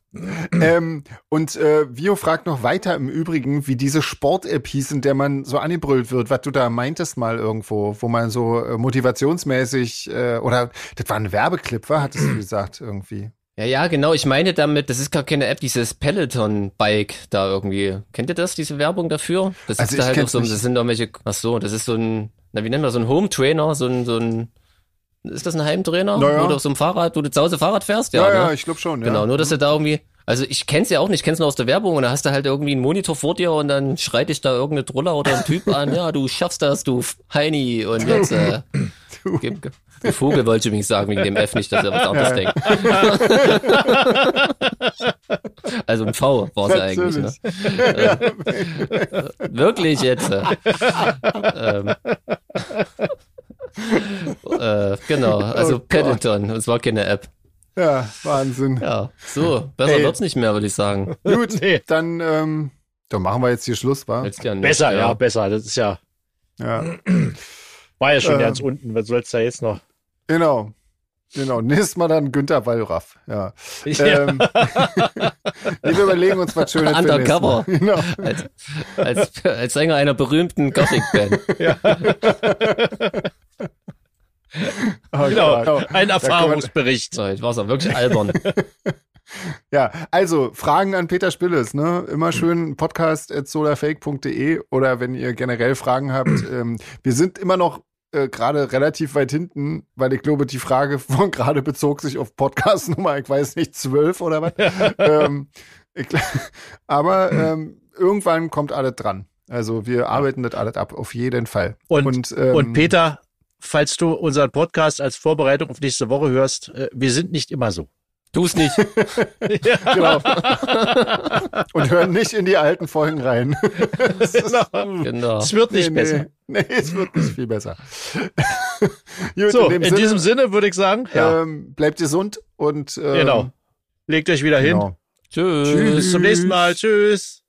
Speaker 1: ähm, und äh, Vio fragt noch weiter im Übrigen, wie diese Sport-App hieß, in der man so angebrüllt wird, was du da meintest mal irgendwo, wo man so äh, motivationsmäßig äh, oder das war ein Werbeclip, war, hattest du gesagt irgendwie.
Speaker 3: Ja, ja, genau. Ich meine damit, das ist gar keine App, dieses Peloton-Bike da irgendwie. Kennt ihr das, diese Werbung dafür? Das also ist da halt auch so, das sind irgendwelche, ach so, das ist so ein, na, wie nennen wir so ein Home-Trainer, so ein, so ein, ist das ein Heimtrainer? Naja. Auf so einem Fahrrad, wo du zu Hause Fahrrad fährst?
Speaker 1: Ja, ja, ne? ja ich glaube schon.
Speaker 3: Ja. Genau, nur dass du da irgendwie, also ich kenn's ja auch nicht, ich kenn's nur aus der Werbung und da hast du halt irgendwie einen Monitor vor dir und dann schreit dich da irgendeine Troller oder ein Typ an, ja, du schaffst das, du Heini und jetzt äh, gib, der Vogel wollte ich übrigens sagen, wegen dem F nicht, dass er was anderes denkt. <laughs> also ein V war es eigentlich. Ne? Äh, wirklich jetzt. Äh, ähm, <laughs> äh, genau, also oh Peloton, es war keine App.
Speaker 1: Ja, Wahnsinn.
Speaker 3: Ja, so, besser hey. wird's nicht mehr, würde ich sagen. <laughs>
Speaker 1: Gut, nee. dann, ähm, dann machen wir jetzt hier Schluss, wa?
Speaker 2: Jetzt nicht, besser, ja. ja, besser, das ist ja. Ja. <clears throat> War ja schon ähm, ganz unten, was soll's da jetzt noch?
Speaker 1: Genau. Genau, nächstes Mal dann Günther Wallraff. Ja. <laughs> ja. Ähm, <laughs> wir überlegen uns was Schönes
Speaker 3: Undercover. Genau. Als, als, als Sänger einer berühmten Gothic-Band. Ja.
Speaker 2: Oh, genau, genau, ein Erfahrungsbericht.
Speaker 3: So, jetzt war es auch wirklich albern. <laughs>
Speaker 1: Ja, also Fragen an Peter Spilles, ne? Immer schön podcast.solarfake.de oder wenn ihr generell Fragen habt. <clears throat> Ähm, wir sind immer noch äh, gerade relativ weit hinten, weil ich glaube, die Frage <laughs> von gerade bezog sich auf Podcast Nummer, ich weiß nicht, zwölf oder was. <laughs> ähm, ich, aber <clears throat> ähm, irgendwann kommt alles dran. Also wir arbeiten das alles ab, auf jeden Fall.
Speaker 2: Und, und, ähm, und Peter, falls du unseren Podcast als Vorbereitung auf nächste Woche hörst, äh, wir sind nicht immer so.
Speaker 3: Tu es nicht. <laughs>
Speaker 1: genau. Und hören nicht in die alten Folgen rein.
Speaker 2: genau. genau. Es wird nicht nee, besser.
Speaker 1: Nee, es wird nicht viel besser. <laughs>
Speaker 2: Gut, so, in, in Sinne, diesem Sinne würde ich sagen,
Speaker 1: ja. ähm, bleibt gesund und
Speaker 2: ähm, genau. Legt euch wieder genau. hin.
Speaker 3: Tschüss.
Speaker 2: Tschüss. Bis zum nächsten Mal. Tschüss.